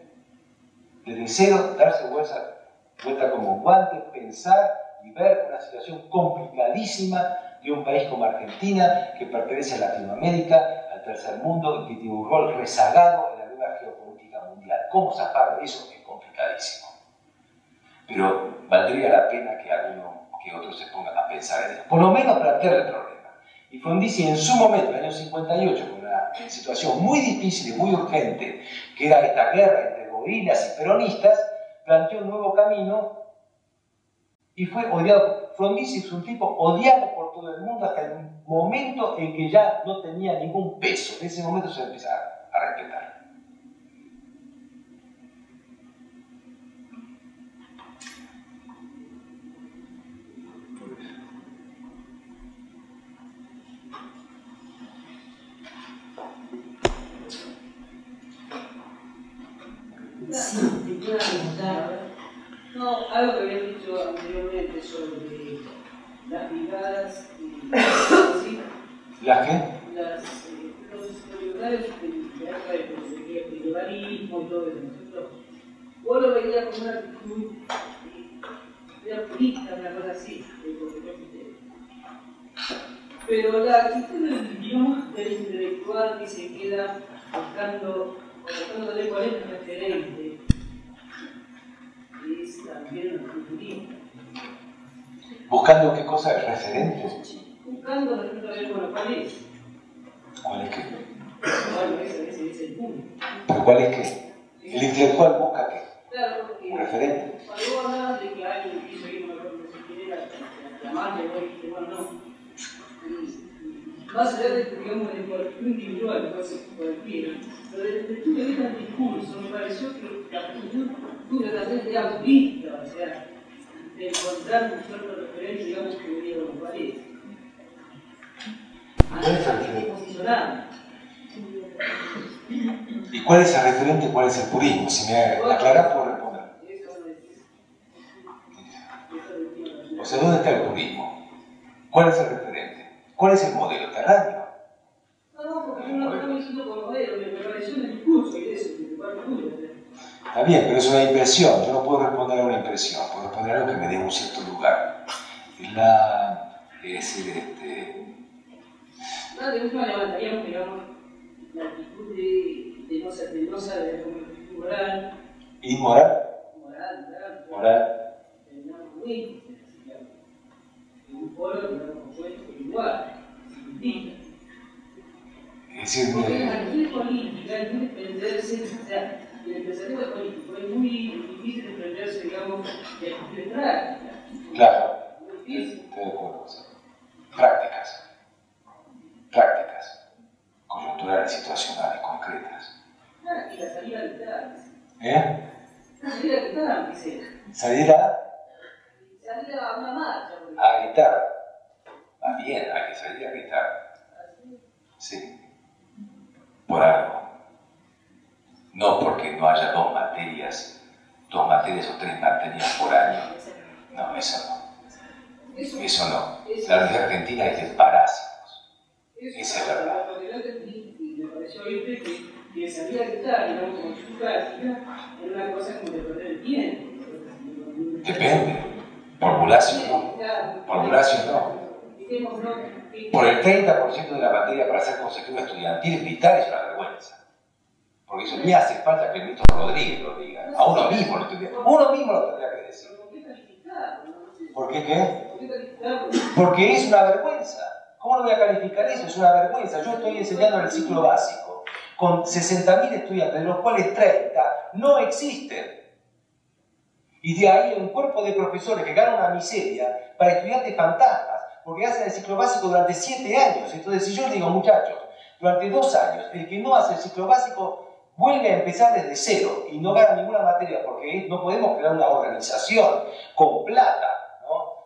desde cero darse vuelta, vuelta como guante, pensar y ver una situación complicadísima de un país como Argentina, que pertenece a Latinoamérica, tercer mundo, y que un rol rezagado en la nueva geopolítica mundial. ¿Cómo zafar de eso? Es complicadísimo. Pero valdría la pena que alguno, que otros se pongan a pensar en eso. Por lo menos plantear el problema. Y Frondizi en su momento, en el año 58, con una situación muy difícil y muy urgente, que era esta guerra entre gorilas y peronistas, planteó un nuevo camino y fue odiado. Frondizi es un tipo odiado por todo el mundo hasta el momento en que ya no tenía ningún peso. En ese momento se empieza a respetar. De los cuales 30 no existen. Y de ahí un cuerpo de profesores que ganan una miseria para estudiantes fantasmas, porque hacen el ciclo básico durante 7 años. Entonces, si yo digo, muchachos, durante 2 años, el que no hace el ciclo básico vuelve a empezar desde cero y no gana ninguna materia, porque no podemos crear una organización con plata,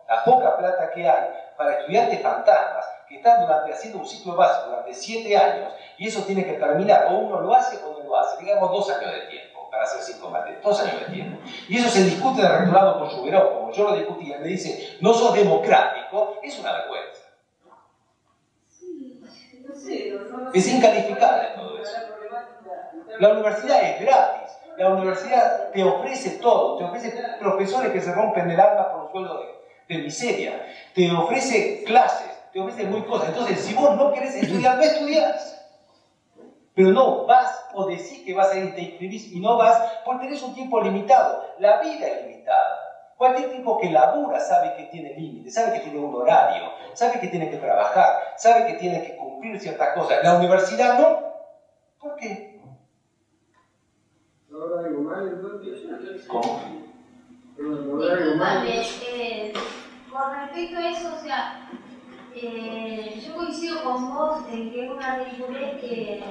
la poca plata que hay para estudiantes fantasmas que están durante, haciendo un ciclo básico durante 7 años y eso tiene que terminar, o uno lo hace o no lo hace, digamos dos años de tiempo para hacer cinco materias, dos años de tiempo. Y eso se discute el rectorado con Suberov, como yo lo discutía, me dice, no sos democrático, es una vergüenza. Sí, no sé, no- Es incalificable todo eso. La universidad es gratis, la universidad te ofrece todo, te ofrece profesores que se rompen el alma por un sueldo de, de miseria. Te ofrece clases, te ofrece muy cosas. Entonces, si vos no querés estudiar, no estudias. Pero no vas o decís que vas a ir, te inscribís y no vas porque tenés un tiempo limitado. La vida es limitada. Cualquier tipo que labura sabe que tiene límites, sabe que tiene un horario, sabe que tiene que trabajar, sabe que tiene que cumplir ciertas cosas. La universidad no. ¿Por qué? ¿Ahora algo mal entonces? ¿Cómo? ¿ahora algo mal? Eh, con respecto a eso, o sea, eh, yo coincido con vos en que es una ridiculez que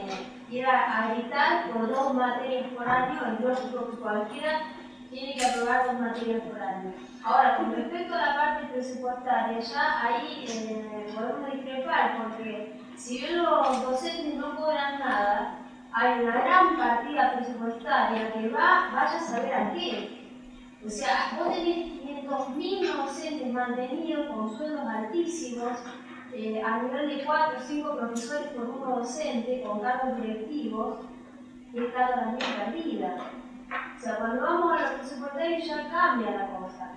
quiera habilitar por dos materias por año, entonces que cualquiera tiene que aprobar dos materias por año. Ahora, con respecto a la parte presupuestaria, ya ahí eh, podemos discrepar, porque si bien los docentes no cobran nada, hay una gran partida presupuestaria que va, vaya a saber a qué. O sea, vos tenés 500.000 docentes mantenidos con sueldos altísimos, eh, a nivel de 4 o 5 profesores por uno docente, con cargos directivos, está también perdida. O sea, cuando vamos a los presupuestarios ya cambia la cosa.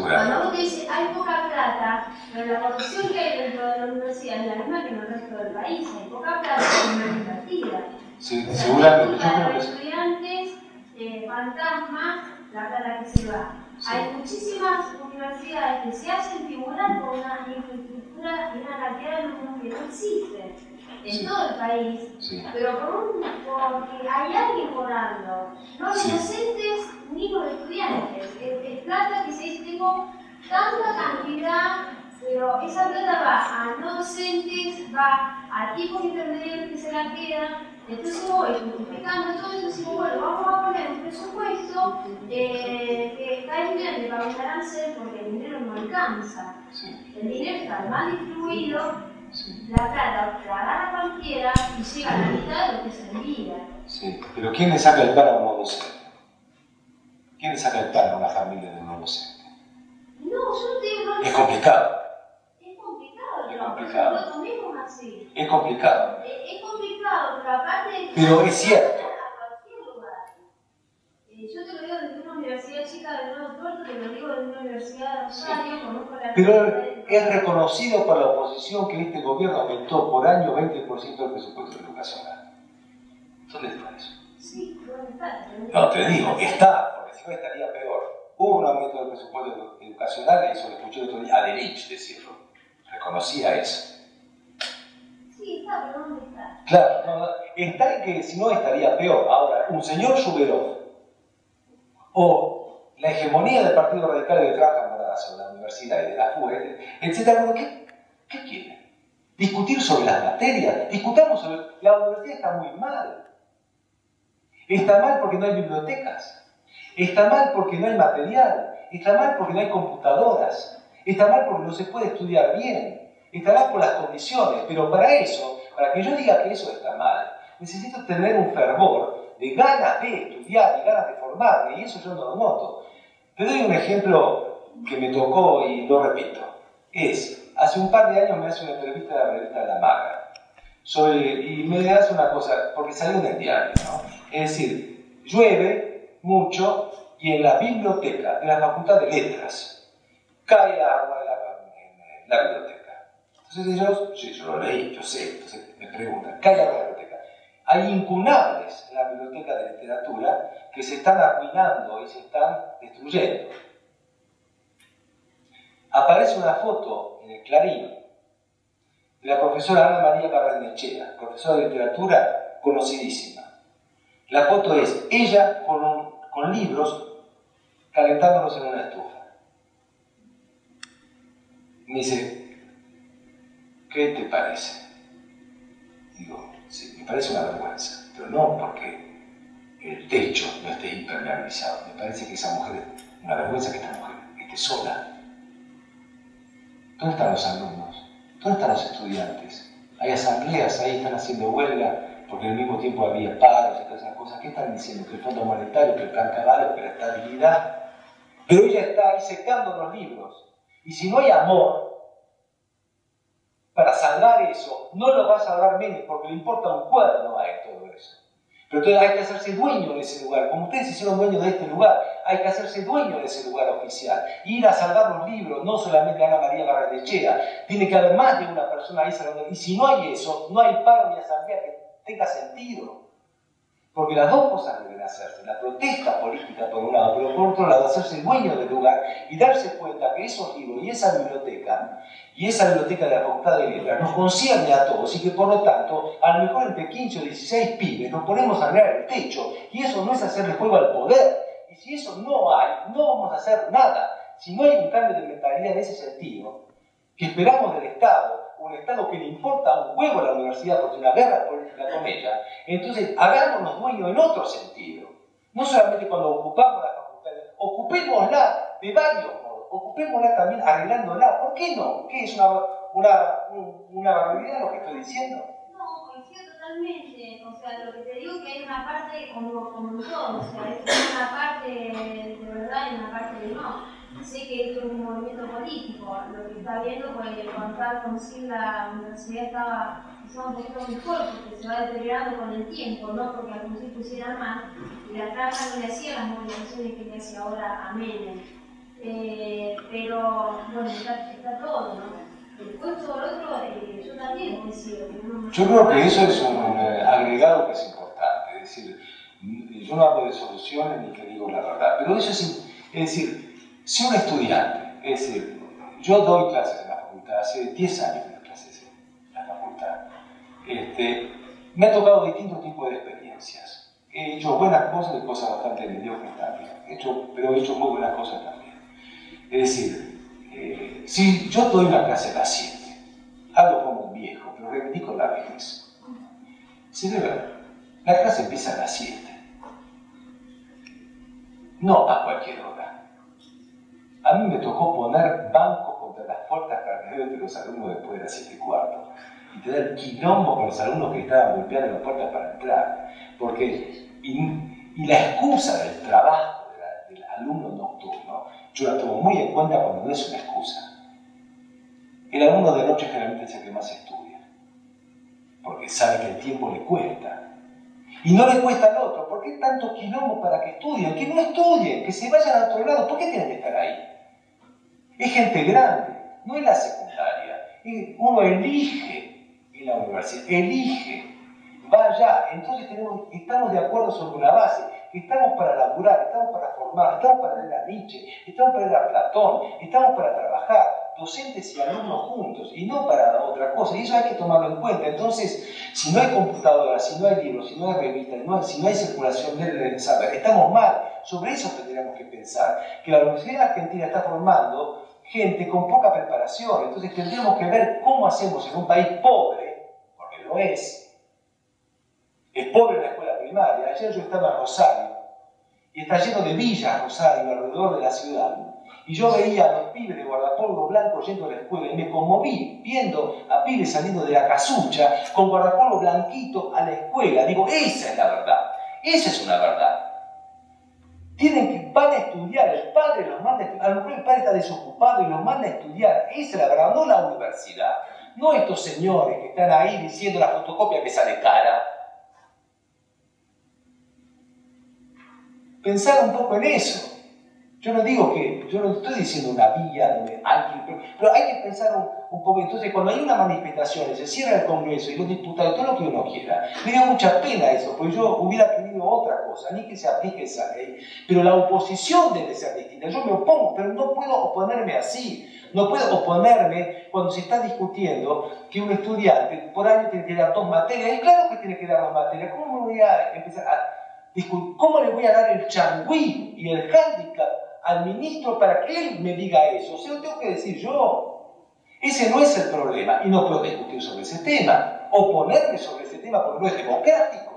Cuando vos te dices, hay poca plata, pero la corrupción que hay dentro de la universidad es la misma que en el resto del país. Hay poca plata y no invertida. Sí, O sea, seguramente. Los estudiantes, eh, fantasmas, la plata que se va. Hay muchísimas universidades que se hacen figurar con una infraestructura y una cantidad de alumnos que no existen en Sí. todo el país, Sí. pero por un, porque hay alguien cobrando, no los Sí. docentes ni los estudiantes. Es, es plata que se dice, tengo tanta cantidad, pero esa plata va a no docentes, va a tipos intermediarios que se la quedan. Entonces voy justificando todo eso digo, bueno, vamos a poner un presupuesto eh, que cada estudiante va a un arancel porque el dinero no alcanza. El dinero está mal distribuido, la plata la agarra cualquiera y llega a la mitad de lo que se envía. sí. Pero ¿quién le saca el pan a un no docente? ¿Quién le saca el pan a una familia de un no docente? No, yo no te digo, Es complicado. Es complicado, Es complicado. así. Es complicado. Es, es complicado, pero aparte. Pero es cierto. A cualquier lugar. Eh, yo te lo digo desde una universidad chica de Nuevo Puerto, te lo digo desde una universidad de Rosario, conozco la Pero es reconocido por la oposición que este gobierno aumentó por año 20% del presupuesto educacional. ¿Dónde está eso? Sí, ¿dónde está? No, te digo, está, porque si no estaría peor. Hubo un aumento del presupuesto educacional, eso lo escuché el otro día a Derich decirlo. Reconocía eso. Sí, está, pero ¿dónde está? Claro, no, está en que si no estaría peor. Ahora, un señor Suberov o la hegemonía del Partido Radical de Morada sobre la universidad y de la FUE, etc. Bueno, ¿qué, ¿Qué quieren? ¿Discutir sobre las materias? Discutamos sobre... La universidad está muy mal. Está mal porque no hay bibliotecas. Está mal porque no hay material. Está mal porque no hay computadoras. Está mal porque no se puede estudiar bien. Está mal por las condiciones. Pero para eso, para que yo diga que eso está mal, necesito tener un fervor de ganas de estudiar y ganas de formarme. Y eso yo no lo noto. Te doy un ejemplo que me tocó y lo repito. Es, hace un par de años me hace una entrevista a la revista La Maga. Sobre, y me hace una cosa, porque salió en el diario, ¿no? Es decir, llueve mucho y en la biblioteca de la Facultad de Letras cae agua en la, biblioteca. Entonces ellos, sí, yo lo leí, yo sé, entonces me preguntan, cae agua en la biblioteca. Hay incunables en la biblioteca de literatura que se están arruinando y se están destruyendo. Aparece una foto en el Clarín de la profesora Ana María Barrenechea, profesora de literatura conocidísima. La foto es ella con, con libros calentándolos en una estufa. Me dice, ¿qué te parece? Digo, sí, me parece una vergüenza, pero no porque el techo no esté impermeabilizado. Me parece que esa mujer, una vergüenza que esta mujer esté sola. ¿Dónde están los alumnos? ¿Dónde están los estudiantes? Hay asambleas ahí, están haciendo huelga, porque al mismo tiempo había paros y todas esas cosas. ¿Qué están diciendo? Que el Fondo Monetario, que el Plan Caballo, que la estabilidad. Pero ella está ahí secando los libros. Y si no hay amor para salvar eso, no lo va a salvar menos, porque le importa un cuerno a todo eso. Pero entonces hay que hacerse dueño de ese lugar. Como ustedes hicieron dueño de este lugar, hay que hacerse dueño de ese lugar oficial. Ir a salvar los libros, no solamente Ana María Barrendechea. Tiene que haber más de una persona ahí salvando. Y si no hay eso, no hay paro ni asamblea que tenga sentido. Porque las dos cosas deben hacerse, la protesta política por un lado, pero por otro lado hacerse dueño del lugar y darse cuenta que esos libros y esa biblioteca y esa biblioteca de la Facultad de Letras nos concierne a todos y que por lo tanto a lo mejor entre 15 o 16 pibes nos ponemos a mirar el techo y eso no es hacerle juego al poder. Y si eso no hay, no vamos a hacer nada. Si no hay un cambio de mentalidad en ese sentido, que esperamos del Estado, un Estado que le importa un huevo a la universidad porque una guerra política con ella, entonces hagámonos dueños en otro sentido. No solamente cuando ocupamos la facultad, ocupémosla de varios modos, ocupémosla también arreglándola. ¿Por qué no? ¿Qué es una, una, una barbaridad lo que estoy diciendo? No, coincido totalmente. O sea, lo que te digo es que hay una parte como, como todo, o sea, es una parte de verdad y una parte de no sé que esto es un movimiento político, lo que está viendo, cuando estaba con la universidad estaba un poquito mejor, porque se va deteriorando con el tiempo, no porque al principio pusieran más, y la trama no le hacía las movilizaciones que le hace ahora a Menem. Eh, pero bueno, está, está, todo, ¿no? Después todo lo otro, eh, yo también. No, yo creo que eso es un eh, agregado que es importante, es decir, yo no hablo de soluciones ni que digo la verdad, pero eso es, es decir, si un estudiante, es decir, yo doy clases en la facultad, hace 10 años que doy clases en la facultad, este, me ha tocado distintos tipos de experiencias. He hecho buenas cosas y cosas bastante mediocres también, he hecho, pero he hecho muy buenas cosas también. Es decir, eh, si yo doy una clase a las 7, hablo como un viejo, pero reivindico la vejez. Si de verdad, la clase empieza a las 7, no a cualquier hora a mí me tocó poner bancos contra las puertas para que entre los alumnos después de las 7 cuartos y tener quilombo con los alumnos que estaban golpeando las puertas para entrar. Porque, y, la excusa del trabajo del alumno nocturno, yo la tomo muy en cuenta cuando no es una excusa. El alumno de noche generalmente es el que más estudia, porque sabe que el tiempo le cuesta. Y no le cuesta al otro. ¿Por qué tanto quilombo para que estudien? Que no estudien, que se vayan a otro lado. ¿Por qué tienen que estar ahí? Es gente grande, no es la secundaria. Uno elige en la universidad, elige, va. Entonces tenemos, estamos de acuerdo sobre una base, estamos para laburar, estamos para formar, estamos para leer a Nietzsche, estamos para leer a Platón, estamos para trabajar, docentes y alumnos juntos, y no para otra cosa. Y eso hay que tomarlo en cuenta. Entonces, si no hay computadora, si no hay libros, si no hay revistas, si no hay circulación del saber, estamos mal. Sobre eso tendríamos que pensar, que la Universidad Argentina está formando gente con poca preparación. Entonces tendríamos que ver cómo hacemos en un país pobre, porque lo es, es pobre la escuela primaria. Ayer yo estaba en Rosario y está lleno de villas Rosario alrededor de la ciudad. Y yo veía a los pibes de guardapolvo blanco yendo a la escuela y me conmoví viendo a pibes saliendo de la casucha con guardapolvo blanquito a la escuela. Digo, esa es la verdad, esa es una verdad. Tienen que, van a estudiar, el padre los manda a estudiar, a lo mejor el padre está desocupado y los manda a estudiar, esa es la verdad, no la universidad, no estos señores que están ahí diciendo la fotocopia que sale cara. Pensar un poco en eso. Yo no digo que, yo no estoy diciendo una vía donde alguien, pero, hay que pensar un, poco. Entonces, cuando hay una manifestación se cierra el Congreso y los diputados, todo lo que uno quiera, me dio mucha pena eso, porque yo hubiera querido otra cosa, ni que se aplique esa ley, pero la oposición debe ser distinta. Yo me opongo, pero no puedo oponerme así. No puedo oponerme cuando se está discutiendo que un estudiante por año tiene que dar dos materias. Y claro que tiene que dar dos materias. ¿Cómo me voy a empezar a discutir? ¿Cómo le voy a dar el changüí y el handicap al ministro para que él me diga eso. O sea, lo tengo que decir yo. Ese no es el problema y no puedo discutir sobre ese tema, oponerme sobre ese tema porque no es democrático.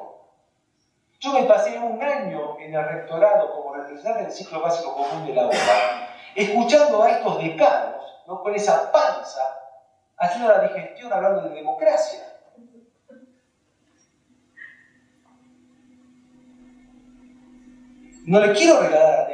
Yo me pasé un año en el rectorado como representante del ciclo básico común de la UBA, escuchando a estos decanos, ¿no? con esa panza, haciendo la digestión hablando de democracia. No le quiero regalar a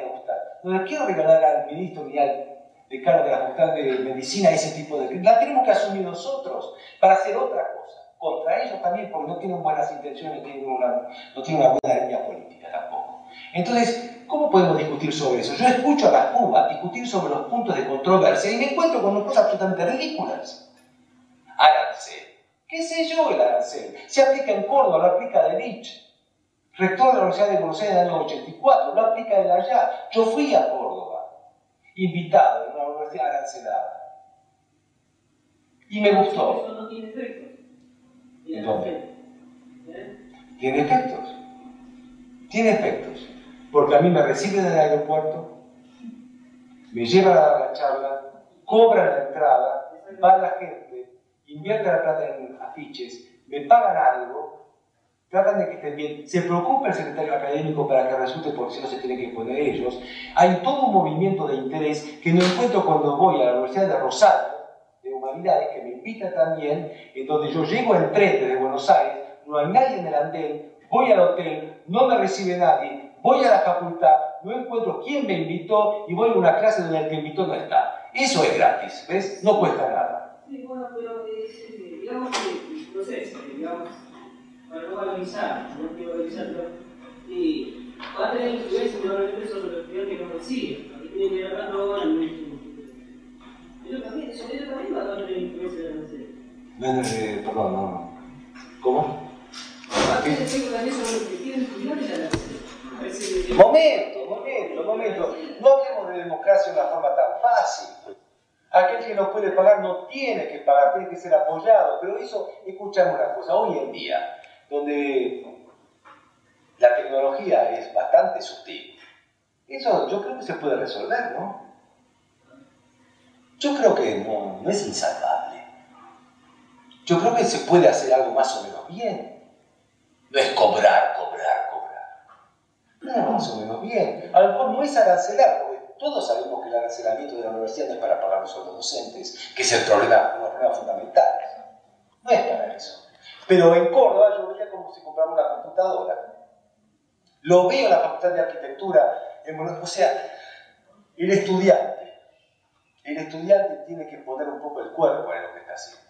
no le quiero regalar al ministro ni al decano de la Facultad de Medicina ese tipo de... La tenemos que asumir nosotros para hacer otra cosa, contra ellos también porque no tienen buenas intenciones, no tienen una, no tienen una buena línea política tampoco. Entonces, ¿cómo podemos discutir sobre eso? Yo escucho a las Cuba discutir sobre los puntos de controversia y me encuentro con cosas absolutamente ridículas. Arancel. ¿Qué sé yo el arancel? Se aplica en Córdoba, lo aplica de Rich, rector de la Universidad de Buenos Aires en el año 84, lo aplica de allá. Yo fui a Córdoba, invitado en una universidad arancelada. Y me gustó. Eso no tiene efecto. ¿En dónde? Tiene efectos. Tiene efectos. Porque a mí me reciben en el aeropuerto, me llevan a dar la charla, cobran la entrada, va la gente, invierte la plata en afiches, me pagan algo, tratan de que estén bien, se preocupa el secretario académico para que resulte porque si no se tienen que poner ellos. Hay todo un movimiento de interés que no encuentro cuando voy a la Universidad de Rosario, de Humanidades, que me invita también, en donde yo llego en tren desde Buenos Aires, no hay nadie en el andén, voy al hotel, no me recibe nadie, voy a la facultad, no encuentro quién me invitó y voy a una clase donde el que invitó no está. Eso es gratis, ¿ves? No cuesta nada. Sí, bueno, pero es, eh, digamos que el proceso, digamos, para no valorizar, no quiero valorizarlo, y va a tener influencia probablemente sobre los estudiantes que no reciben, lo que tiene que ver hablando ahora en Eso también, eso también va a tener influencia en la serie. No, no, eh, perdón, no. ¿Cómo? Va a tener efecto también sobre los que quieren estudiar en la serie. Momento, momento, momento. No hablemos de democracia de una forma tan fácil. Aquel que no puede pagar no tiene que pagar, tiene que ser apoyado. Pero eso, escuchame una cosa, hoy en día, donde la tecnología es bastante sutil, eso yo creo que se puede resolver, ¿no? Yo creo que no, no es insalvable. Yo creo que se puede hacer algo más o menos bien. No es cobrar, cobrar, cobrar. No, más o menos bien. A lo mejor no es arancelar, porque todos sabemos que el arancelamiento de la universidad no es para pagar los sueldos docentes, que es el problema, los problemas fundamentales. No es para eso. Pero en Córdoba yo veía cómo se compraba una computadora. Lo veo en la Facultad de Arquitectura, en Buenos o sea, el estudiante, el estudiante tiene que poner un poco el cuerpo en lo que está haciendo.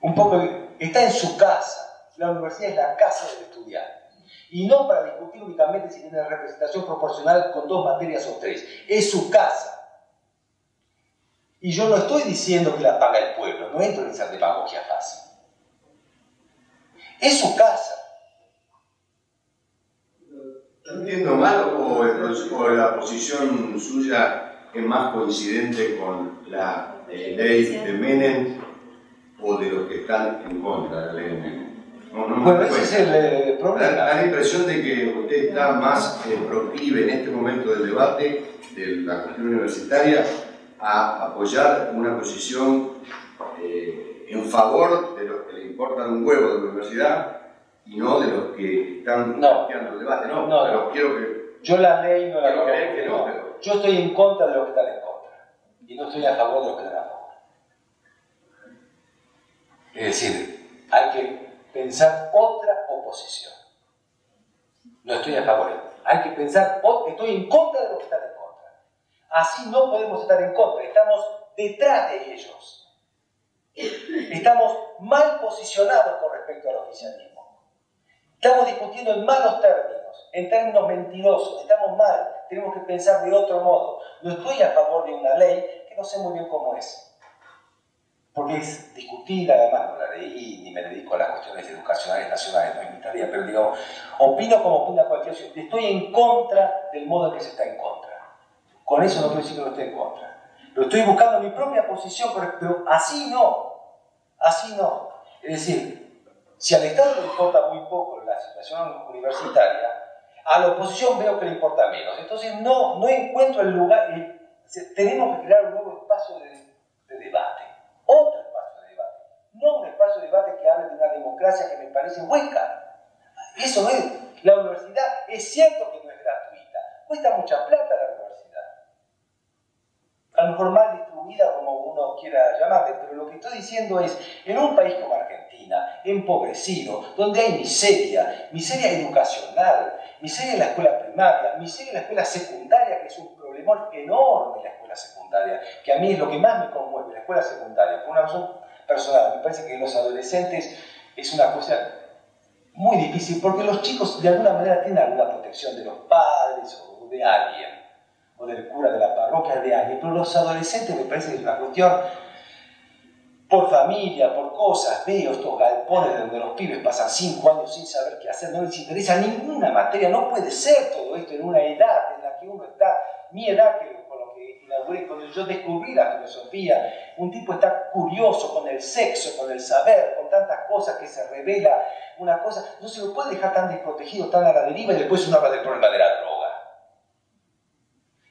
Un poco, está en su casa, la universidad es la casa del estudiante. Y no para discutir únicamente si tiene representación proporcional con dos materias o tres, es su casa. Y yo no estoy diciendo que la paga el pueblo, no entro en esa demagogia fácil. Es su casa. ¿Entiendo mal o, o la posición suya es más coincidente con la eh, ley de Menem o de los que están en contra de la ley de Menem? No, no Bueno, ese es el eh, problema. da la impresión de que usted está más eh, proclive en este momento del debate de la cuestión universitaria a apoyar una posición eh, en favor de los que le importan un huevo de la universidad y no de los que están No. planteando el debate. No, No, pero quiero que Yo la ley no la conozco, que no, pero- Yo estoy en contra de los que están en contra. Y no estoy a favor de los que están a favor. Es decir, hay que pensar otra oposición. No estoy a favor. Hay que pensar, estoy en contra de los que están en contra. Así no podemos estar en contra. Estamos detrás de ellos. Estamos mal posicionados con respecto al oficialismo. Estamos discutiendo en malos términos, en términos mentirosos, estamos mal, tenemos que pensar de otro modo. No estoy a favor de una ley que no sé muy bien cómo es. Porque es discutir, además no la leí, ni me dedico a las cuestiones educacionales nacionales, no es mi tarea, pero digo, opino como opina cualquier ciudadano. Estoy en contra del modo en que se está en contra. Con eso no estoy diciendo que esté en contra. Pero estoy buscando mi propia posición, pero- así no. Así no. Es decir, si al Estado le importa muy poco la situación universitaria, a la oposición veo que le importa menos. Entonces no, no encuentro el lugar, tenemos que crear un nuevo espacio de, de debate, otro espacio de debate, no un espacio de debate que hable de una democracia que me parece hueca. Eso no es, la universidad es cierto que no es gratuita, cuesta mucha plata la universidad a lo mejor mal distribuida como uno quiera llamarle, pero lo que estoy diciendo es, en un país como Argentina, empobrecido, donde hay miseria, miseria educacional, miseria en la escuela primaria, miseria en la escuela secundaria, que es un problemón enorme la escuela secundaria, que a mí es lo que más me conmueve, la escuela secundaria, por una razón personal. Me parece que los adolescentes es una cosa muy difícil porque los chicos de alguna manera tienen alguna protección de los padres o de alguien, o del cura de la parroquia de alguien, pero los adolescentes me parece que es una cuestión por familia, por cosas, veo estos galpones donde los pibes pasan cinco años sin saber qué hacer, no les interesa ninguna materia, no puede ser todo esto en una edad en la que uno está, mi edad que con lo que cuando yo descubrí la filosofía, un tipo está curioso con el sexo, con el saber, con tantas cosas que se revela, una cosa, no se lo puede dejar tan desprotegido, tan a la deriva y después uno habla del problema de la droga.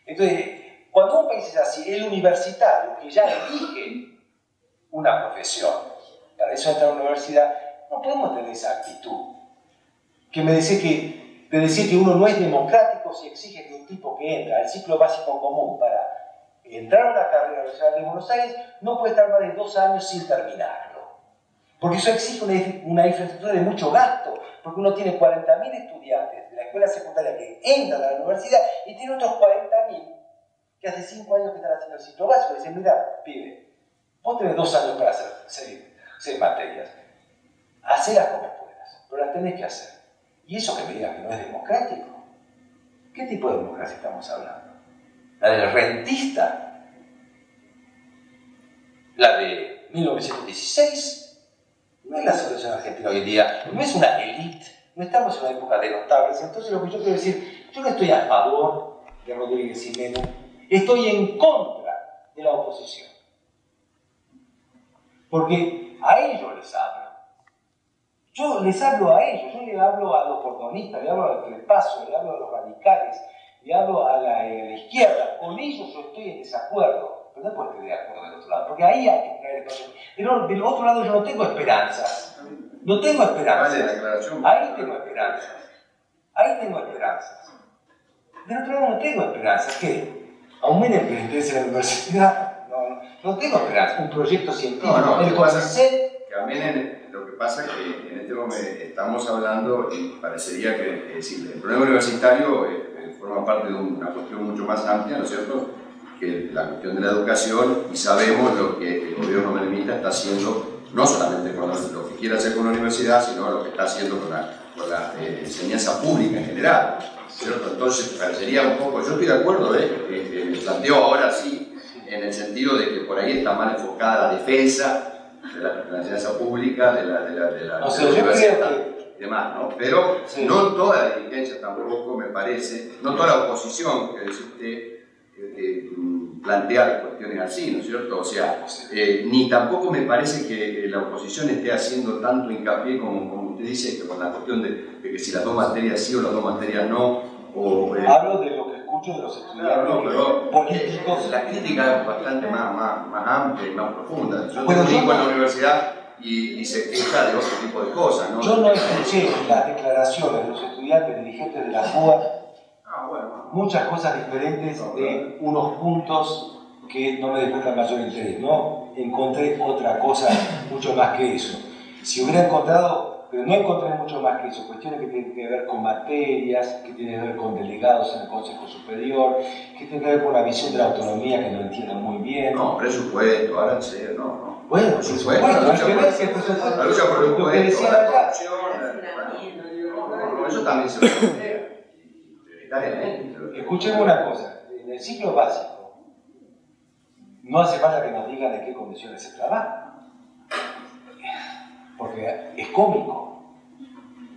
Entonces, cuando un país es así, el universitario, que ya elige una profesión. Para eso entra a la universidad. No podemos tener esa actitud. Que me dice que, de decir que uno no es democrático si exige que un tipo que entra al ciclo básico común para entrar a una carrera Universidad de Buenos Aires no puede estar más de dos años sin terminarlo. Porque eso exige una, una infraestructura de mucho gasto, porque uno tiene 40.000 estudiantes de la escuela secundaria que entran a la universidad y tiene otros 40.000 que hace cinco años que están haciendo el ciclo básico. Y dicen, mira, pibe, Vos tenés dos años para hacer seis, materias. Hacelas como puedas, pero las tenés que hacer. Y eso que me digas que no es democrático. ¿Qué tipo de democracia estamos hablando? ¿La del rentista? ¿La de 1916? No es la situación argentina hoy en día, no es una élite, no estamos en una época de notables. Entonces lo que yo quiero decir, yo no estoy a favor de Rodríguez Jiménez, estoy en contra de la oposición. Porque a ellos les hablo. Yo les hablo a ellos, yo le hablo a los portonistas, le hablo a los le hablo a los radicales, le hablo a la, izquierda. Con ellos yo estoy en desacuerdo, pero no puedo estar de acuerdo del otro lado, porque ahí hay que traer el Pero del otro lado yo no tengo esperanzas. No tengo esperanzas. Ahí tengo esperanzas. Ahí tengo esperanzas. Del otro lado no tengo esperanzas. ¿Qué? Aumenta el interés en la universidad no tengo esperanza, un proyecto científico. No, no, el que también lo que pasa es que en este momento estamos hablando, y parecería que el problema universitario eh, forma parte de una cuestión mucho más amplia, ¿no es cierto?, que la cuestión de la educación, y sabemos lo que el gobierno menemista está haciendo, no solamente con lo que quiere hacer con la universidad, sino lo que está haciendo con la, con la eh, enseñanza pública en general. ¿cierto? Entonces, parecería un poco, yo estoy de acuerdo, ¿eh? planteo ahora sí en el sentido de que por ahí está mal enfocada la defensa de la, enseñanza pública, de la, de la, de la, universidad y demás, ¿no? Pero no toda la dirigencia tampoco, me parece, no toda la oposición, que dice usted, plantea cuestiones así, ¿no es cierto? O sea, eh, ni tampoco me parece que la oposición esté haciendo tanto hincapié como, como usted dice, que con la cuestión de, que si las dos materias sí o las dos materias no. O, eh, Hablo de lo que de los estudiantes políticos. La crítica es bastante más, más, más amplia y más profunda. Yo bueno, en la universidad y, se queja de otro tipo de cosas. ¿no? Yo no escuché las declaraciones de los estudiantes dirigentes de la CUA muchas cosas diferentes de unos puntos que no me despiertan mayor interés. ¿no? Encontré otra cosa mucho más que eso. Si hubiera encontrado pero no encontré mucho más que eso, cuestiones que tienen que ver con materias, que tienen que ver con delegados en el Consejo Superior, que tienen que ver con la visión de la autonomía que no entiendo muy bien. No, presupuesto, ahora en serio, no, no. Bueno, presupuesto, la lucha por, la lucha por el lo que decía allá. Eso también se puede Escuchemos una cosa, en el ciclo básico no hace falta que nos digan de qué condiciones se trabaja porque es cómico.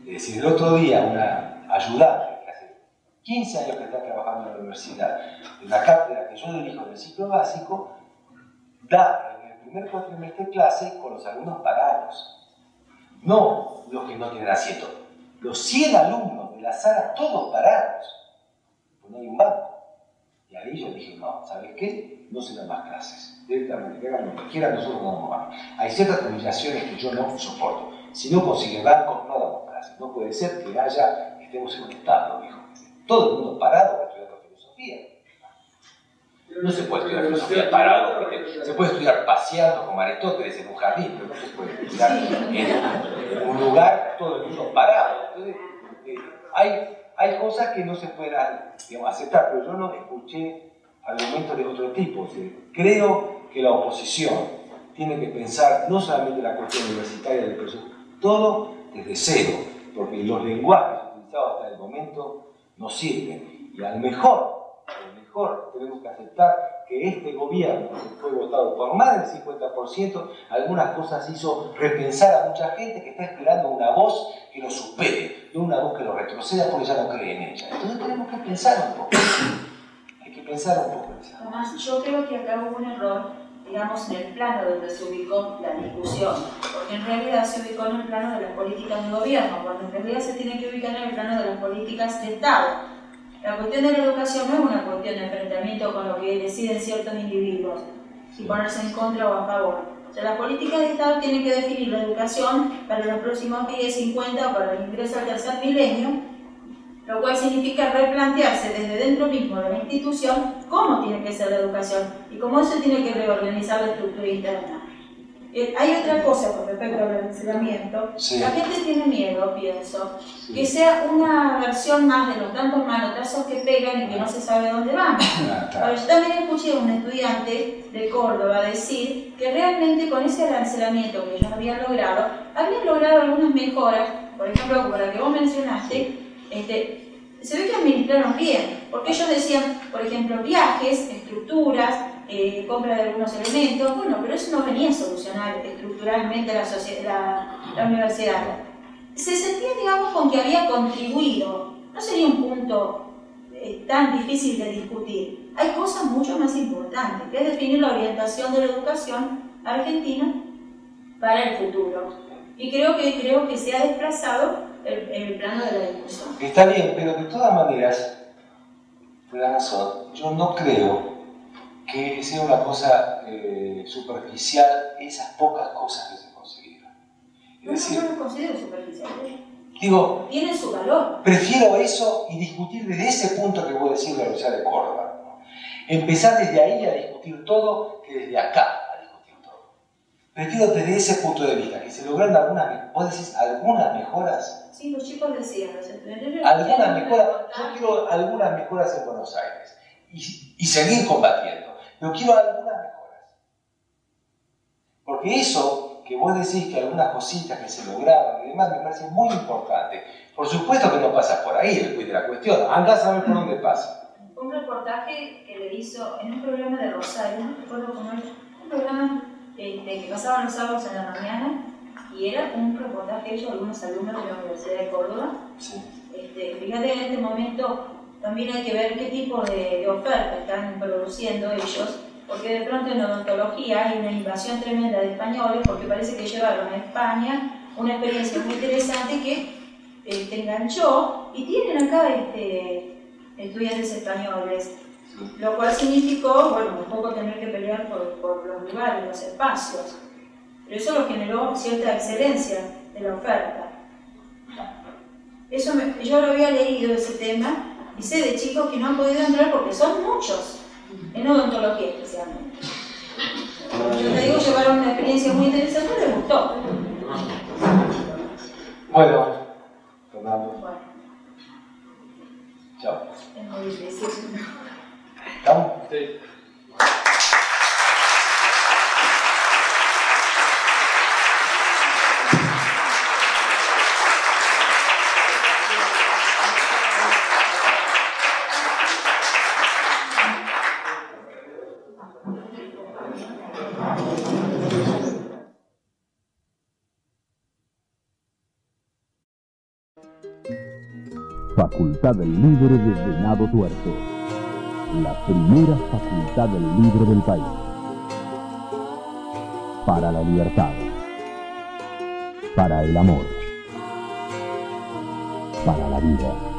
Es decir, el otro día una ayudante que hace 15 años que está trabajando en la universidad, en la cátedra que yo dirijo del ciclo básico, da en el primer cuatrimestre clase con los alumnos parados. No los que no tienen asiento, los 100 alumnos de la sala, todos parados. No hay un banco. Y ahí yo dije, no, ¿sabes qué? No se dan más clases. Directamente, que hagan lo que quieran, nosotros no damos más. Hay ciertas humillaciones que yo no soporto. Si no consiguen bancos, no damos clases. No puede ser que haya, estemos en un estado, dijo. Todo el mundo parado estudiando filosofía. No se puede estudiar filosofía parado, se puede estudiar paseando como Aristóteles en un jardín, pero no se puede estudiar en un lugar todo el mundo parado. Entonces, eh, hay hay cosas que no se puedan aceptar, pero yo no escuché argumentos de otro tipo. creo que la oposición tiene que pensar no solamente la cuestión universitaria del proceso, todo desde cero, porque los lenguajes utilizados hasta el momento no sirven. Y al mejor, al mejor tenemos que aceptar que este gobierno, que fue votado por más del 50%, algunas cosas hizo repensar a mucha gente que está esperando una voz que lo supere, no una voz que lo retroceda porque ya no cree en ella. Entonces tenemos que pensar un poco. Hay que pensar un poco. Además, yo creo que acá hubo un error, digamos, en el plano donde se ubicó la discusión, porque en realidad se ubicó en el plano de las políticas de gobierno, cuando en realidad se tiene que ubicar en el plano de las políticas de Estado. La cuestión de la educación no es una cuestión de enfrentamiento con lo que deciden ciertos individuos, si ponerse en contra o a favor. O sea, las políticas de Estado tienen que definir la educación para los próximos 10, 50 o para el ingreso al tercer milenio, lo cual significa replantearse desde dentro mismo de la institución cómo tiene que ser la educación y cómo se tiene que reorganizar la estructura interna. Eh, hay otra cosa con respecto al enseñamiento. Sí. La gente tiene miedo, pienso, que sea una versión más de los tantos manotazos que pegan y que no se sabe dónde van. Ah. Ahora, yo también escuché a un estudiante de Córdoba decir que realmente con ese arancelamiento que ellos habían logrado, habían logrado algunas mejoras, por ejemplo, como la que vos mencionaste, este, se ve que administraron bien, porque ellos decían, por ejemplo, viajes, estructuras, eh, compra de algunos elementos, bueno, pero eso no venía a solucionar estructuralmente la, la, la universidad. Se sentía, digamos, con que había contribuido, no sería un punto eh, tan difícil de discutir. Hay cosas mucho más importantes, que es definir la orientación de la educación argentina para el futuro. Y creo que, creo que se ha desplazado el, el plano de la discusión. Está bien, pero de todas maneras, da razón, yo no creo que sea una cosa eh, superficial esas pocas cosas que se consiguieron. Es No, decir, no los considero superficiales. digo, Tienen su valor. prefiero eso y discutir desde ese punto que voy a decir de la Universidad de Córdoba. ¿no? Empezar desde ahí a discutir todo que desde acá a discutir todo. Prefiero desde ese punto de vista, que se lograron algunas, me- vos decís, algunas mejoras Sí, los chicos decían, los estudiantes. algunas mejoras, yo quiero algunas mejoras en Buenos Aires y, y seguir combatiendo, pero quiero algunas mejoras. Porque eso que vos decís que algunas cositas que se lograron y demás me parece muy importante. Por supuesto que no pasa por ahí el de la cuestión, andá a saber por dónde pasa. Un reportaje que le hizo en un programa de Rosario, no recuerdo cómo era, un programa este, que pasaban los sábados en la mañana y era un reportaje hecho de algunos alumnos de la Universidad de Córdoba Sí. Este, fíjate en este momento también hay que ver qué tipo de, de oferta están produciendo ellos, porque de pronto en odontología hay una invasión tremenda de españoles, porque parece que llevaron a España una experiencia muy interesante que eh, te enganchó y tienen acá este, estudiantes españoles, lo cual significó, bueno, un poco tener que pelear por, los lugares, los espacios, pero eso lo generó cierta excelencia de la oferta. Eso yo lo había leído ese tema y sé de chicos que no han podido entrar porque son muchos, en odontología especialmente. Yo te digo, llevaron una experiencia muy interesante y les gustó. Bueno, Fernando, Bueno, chao. es muy difícil. ¿Estamos? Facultad Libre de Venado Tuerto. La primera facultad libre del país. Para la libertad. Para el amor. Para la vida.